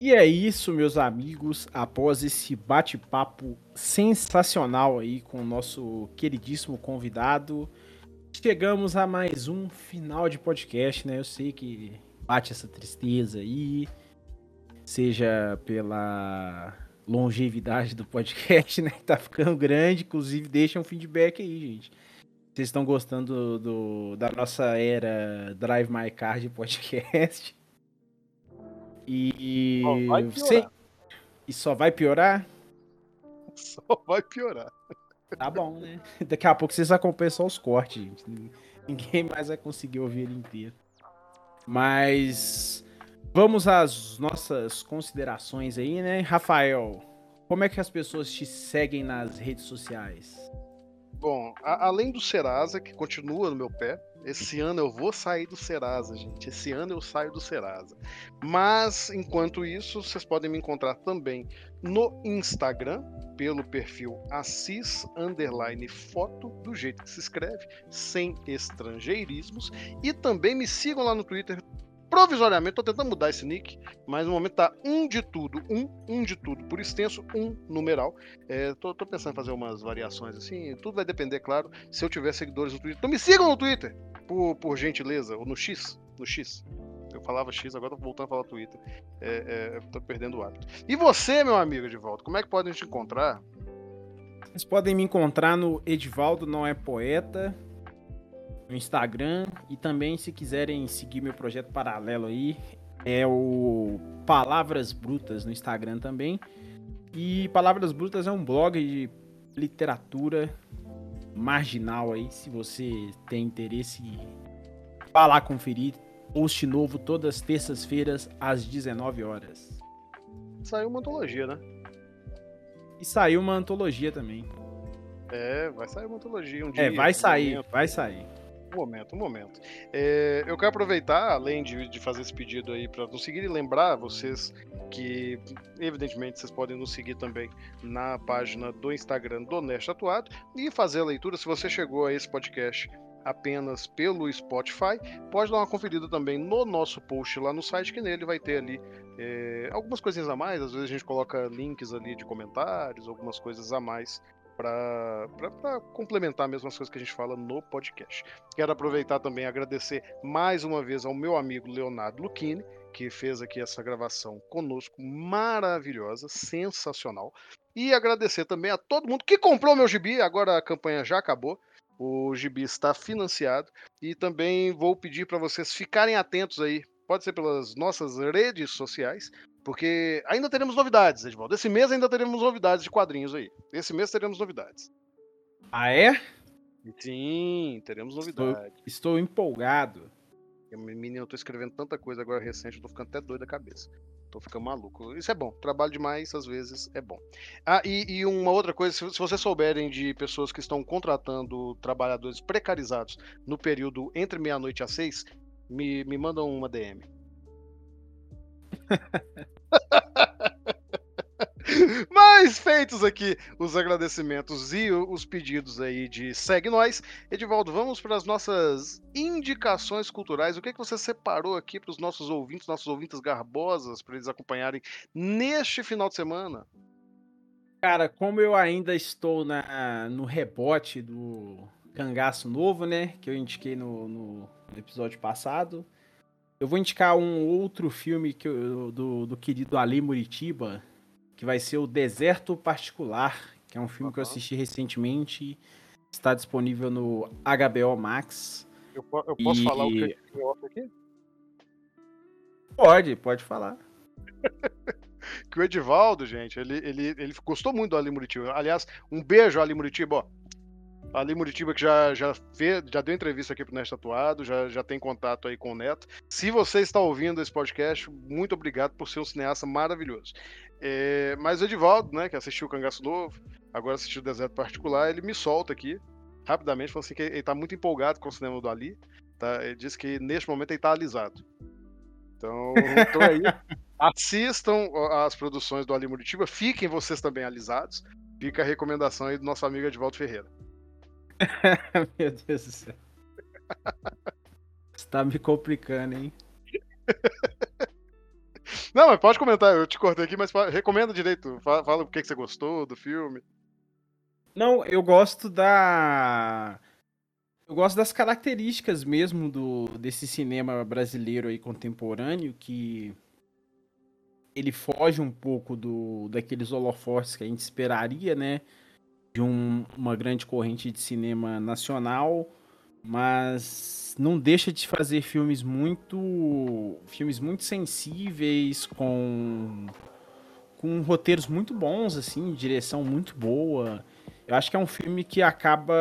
B: E é isso, meus amigos. Após esse bate-papo sensacional aí com o nosso queridíssimo convidado, chegamos a mais um final de podcast, né? Eu sei que bate essa tristeza aí, seja pela longevidade do podcast, [laughs] né? Tá ficando grande. Inclusive, deixa um feedback aí, gente. Vocês estão gostando do, da nossa era Drive My Car de podcast? E. Só e só vai piorar? [laughs]
A: Só vai piorar.
B: Tá bom, né? [laughs] Daqui a pouco vocês acompanham só os cortes, gente. Ninguém mais vai conseguir ouvir ele inteiro. Mas vamos às nossas considerações aí, né? Rafael, como é que as pessoas te seguem nas redes sociais?
A: Bom, a, além do Serasa, que continua no meu pé, esse ano eu vou sair do Serasa, gente. Esse ano eu saio do Serasa. Mas, enquanto isso, vocês podem me encontrar também no Instagram, pelo perfil Assis Underline Foto, do jeito que se escreve, sem estrangeirismos. E também me sigam lá no Twitter, provisoriamente, tô tentando mudar esse nick, mas no momento tá um de tudo, um, um de tudo, por extenso, um numeral. É, tô, tô, pensando em fazer umas variações assim, tudo vai depender, claro, se eu tiver seguidores no Twitter. Então me sigam no Twitter, por, por gentileza, ou no X, no X. Eu falava X, agora tô voltando a falar Twitter. É, é, tô perdendo o hábito. E você, meu amigo volta, como é que podem te encontrar?
B: Vocês podem me encontrar no Edivaldo Não É Poeta, no Instagram e também se quiserem seguir meu projeto paralelo aí, é o Palavras Brutas no Instagram também. E Palavras Brutas é um blog de literatura marginal aí, se você tem interesse em falar, conferir. Post novo todas as terças-feiras às 19 horas.
A: Saiu uma antologia, né?
B: E saiu uma antologia também.
A: É, vai sair uma antologia um
B: é,
A: dia.
B: É, vai sair, vai sair.
A: Um momento, um momento. É, eu quero aproveitar, além de, de fazer esse pedido aí, para nos seguir e lembrar vocês que, evidentemente, vocês podem nos seguir também na página do Instagram do Neste Atuado e fazer a leitura. Se você chegou a esse podcast apenas pelo Spotify, pode dar uma conferida também no nosso post lá no site, que nele vai ter ali é, algumas coisinhas a mais. Às vezes a gente coloca links ali de comentários, algumas coisas a mais para complementar mesmo as coisas que a gente fala no podcast. Quero aproveitar também e agradecer mais uma vez ao meu amigo Leonardo Lucchini, que fez aqui essa gravação conosco, maravilhosa, sensacional. E agradecer também a todo mundo que comprou meu gibi, agora a campanha já acabou. O gibi está financiado e também vou pedir para vocês ficarem atentos aí, pode ser pelas nossas redes sociais, porque ainda teremos novidades, Edvaldo. Esse mês ainda teremos novidades de quadrinhos aí. Esse mês teremos novidades.
B: Ah, é?
A: Sim, teremos novidades.
B: Estou, estou empolgado.
A: Menino, eu tô escrevendo tanta coisa agora recente, eu tô ficando até doido da cabeça. Tô ficando maluco. Isso é bom. Trabalho demais, às vezes, é bom. Ah, e, e uma outra coisa, se, se, vocês souberem de pessoas que estão contratando trabalhadores precarizados no período entre meia-noite a seis, me, me mandam uma DM. [laughs] [laughs] Mas feitos aqui os agradecimentos e os pedidos aí de segue nós, Edivaldo, vamos para as nossas indicações culturais. O que, é que você separou aqui para os nossos ouvintes, nossos ouvintes garbosas, para eles acompanharem neste final de semana?
B: Cara, como eu ainda estou na, no rebote do cangaço novo, né? Que eu indiquei no, no episódio passado. Eu vou indicar um outro filme que eu, do, do querido Ali Muritiba, que vai ser o Deserto Particular, que é um filme uhum. que eu assisti recentemente. Está disponível no HBO Max.
A: Eu, eu posso e... falar o que eu aqui?
B: Pode, pode falar. [laughs]
A: que o Edivaldo, gente, ele, ele, ele gostou muito do Ali Muritiba. Aliás, um beijo, Ali Muritiba. Ó, Ali Muritiba que já, já, fez, já deu entrevista aqui pro Neto Tatuado, já, já tem contato aí com o Neto. Se você está ouvindo esse podcast, muito obrigado por ser um cineasta maravilhoso. É, mas o Edivaldo, né, que assistiu o Cangaço Novo, agora assistiu o Deserto Particular, ele me solta aqui, rapidamente, falando assim que ele está muito empolgado com o cinema do Ali. Tá? Ele disse que neste momento ele está alisado. Então, então aí, [laughs] assistam as produções do Ali Muritiba, fiquem vocês também alisados. Fica a recomendação aí do nosso amigo Edvaldo Ferreira. [laughs]
B: Meu Deus do céu. Você tá me complicando, hein? [laughs]
A: Não, mas pode comentar, eu te cortei aqui, mas recomenda direito. Fala, fala o que, que você gostou do filme.
B: Não, eu gosto da. Eu gosto das características mesmo do desse cinema brasileiro aí contemporâneo, que ele foge um pouco do daqueles holofortes que a gente esperaria, né? De um, uma grande corrente de cinema nacional, mas não deixa de fazer filmes muito filmes muito sensíveis com com roteiros muito bons assim, direção muito boa. Eu acho que é um filme que acaba,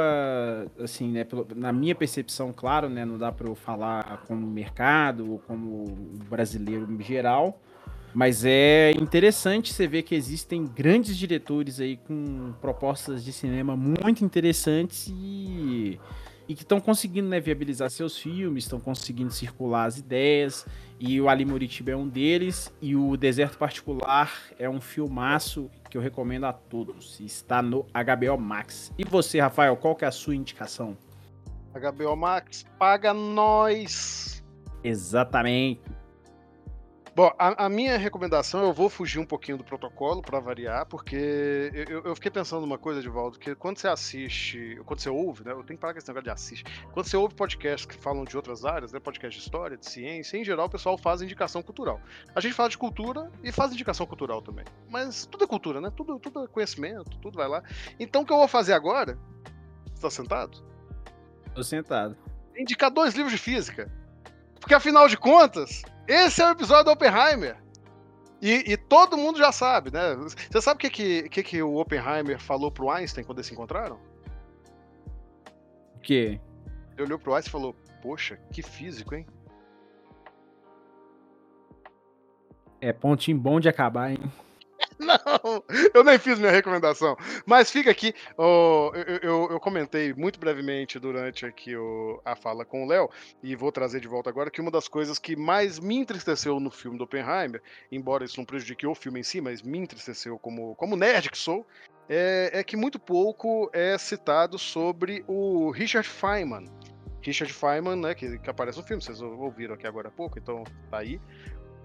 B: assim, né, na minha percepção, claro, né, não dá para eu falar como mercado ou como brasileiro em geral, mas é interessante você ver que existem grandes diretores aí com propostas de cinema muito interessantes e e que estão conseguindo né, viabilizar seus filmes, estão conseguindo circular as ideias, e o Ali Moritiba é um deles, e o Deserto Particular é um filmaço que eu recomendo a todos, está no HBO Max. E você, Rafael, qual que é a sua indicação?
A: HBO Max, paga nós!
B: Exatamente.
A: Bom, a, a, minha recomendação, eu vou fugir um pouquinho do protocolo para variar, porque eu, eu, fiquei pensando numa coisa, Divaldo, que quando você assiste, quando você ouve, né? Eu tenho que parar com esse negócio de assiste. Quando você ouve podcasts que falam de outras áreas, né? Podcast de história, de ciência, em geral o pessoal faz indicação cultural. A gente fala de cultura e faz indicação cultural também. Mas tudo é cultura, né? Tudo, tudo é conhecimento, tudo vai lá. Então o que eu vou fazer agora? Você tá sentado?
B: Tô sentado.
A: Indicar dois livros de física. Porque afinal de contas, esse é o episódio do Oppenheimer. E, e, todo mundo já sabe, né? Você sabe o que, que, que, que o Oppenheimer falou pro Einstein quando eles se encontraram?
B: O quê?
A: Ele olhou pro Einstein e falou: Poxa, que físico, hein?
B: É pontinho bom de acabar, hein?
A: Não, eu nem fiz minha recomendação. Mas fica aqui. Oh, eu, eu, eu, comentei muito brevemente durante aqui o, a fala com o Léo, e vou trazer de volta agora que uma das coisas que mais me entristeceu no filme do Oppenheimer, embora isso não prejudique o filme em si, mas me entristeceu como, como nerd que sou, é, é que muito pouco é citado sobre o Richard Feynman. Richard Feynman, né, que, que aparece no filme, vocês ouviram aqui agora há pouco, então tá aí.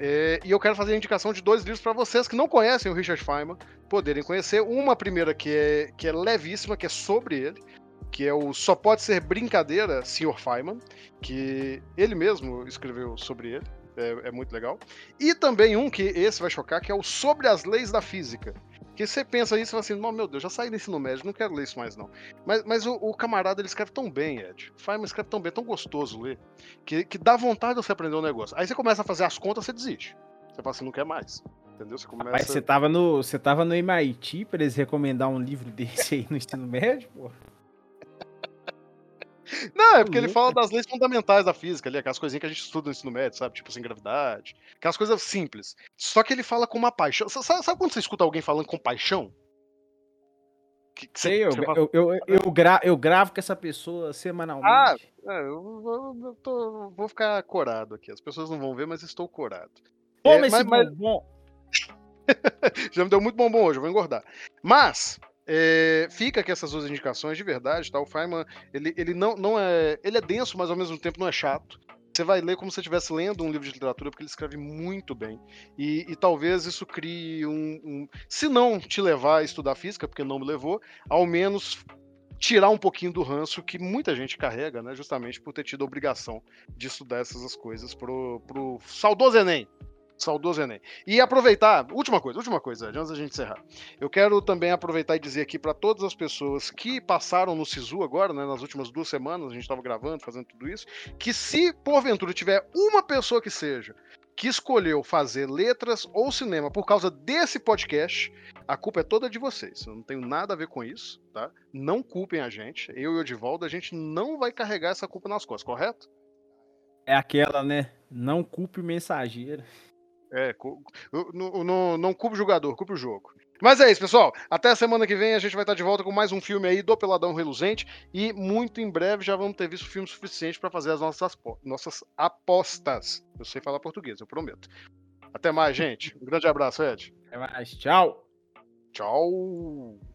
A: É, e eu quero fazer a indicação de dois livros para vocês que não conhecem o Richard Feynman poderem conhecer. Uma primeira que é, que é levíssima, que é sobre ele, que é o Só Pode Ser Brincadeira, Sr. Feynman, que ele mesmo escreveu sobre ele. É, é, muito legal. E também um que esse vai chocar, que é o Sobre as Leis da Física, que você pensa isso e fala assim, não, meu Deus, já saí do ensino médio, não quero ler isso mais não. Mas, mas o, o camarada, ele escreve tão bem, Ed. Feynman escreve tão bem, tão gostoso ler, que, que dá vontade de você aprender um negócio. Aí você começa a fazer as contas, você desiste. Você fala assim, não quer mais. Entendeu? Você
B: começa... Rapaz, você tava no, você tava no MIT pra eles recomendar um livro [laughs] desse aí no ensino médio, pô?
A: Não, é porque ele fala das leis fundamentais da física ali, aquelas coisinhas que a gente estuda no ensino médio, sabe? Tipo assim, gravidade. Aquelas coisas simples. Só que ele fala com uma paixão. Sabe, sabe quando você escuta alguém falando com paixão?
B: Que, que Sei, você, eu, fala... eu, eu, eu, gra, eu gravo com essa pessoa semanalmente.
A: Ah, é, eu, eu tô, vou ficar corado aqui. As pessoas não vão ver, mas estou corado.
B: Toma é, esse mas, bombom. [laughs]
A: Já me deu muito bombom hoje, eu vou engordar. Mas, é, fica aqui essas duas indicações de verdade, tá? O Feynman, ele, ele não, não é. Ele é denso, mas ao mesmo tempo não é chato. Você vai ler como se estivesse lendo um livro de literatura, porque ele escreve muito bem. E, e talvez isso crie um, um. Se não te levar a estudar física, porque não me levou, ao menos tirar um pouquinho do ranço que muita gente carrega, né? Justamente por ter tido a obrigação de estudar essas coisas pro, pro saudoso Enem. Saudoso Enem. E aproveitar, última coisa, última coisa, antes da gente encerrar. Eu quero também aproveitar e dizer aqui para todas as pessoas que passaram no SISU agora, né, nas últimas duas semanas, a gente estava gravando, fazendo tudo isso, que se porventura tiver uma pessoa que seja que escolheu fazer letras ou cinema por causa desse podcast, a culpa é toda de vocês. Eu não tenho nada a ver com isso, tá? Não culpem a gente. Eu e o Edivaldo, a gente não vai carregar essa culpa nas costas, correto?
B: É aquela, né? Não culpe o mensageiro.
A: É, no, no, não culpa o jogador, culpa o jogo. Mas é isso, pessoal. Até a semana que vem a gente vai estar de volta com mais um filme aí do Peladão Reluzente. E muito em breve já vamos ter visto filme suficiente para fazer as nossas, nossas apostas. Eu sei falar português, eu prometo. Até mais, gente. Um grande abraço, Ed.
B: Até mais. Tchau.
A: Tchau.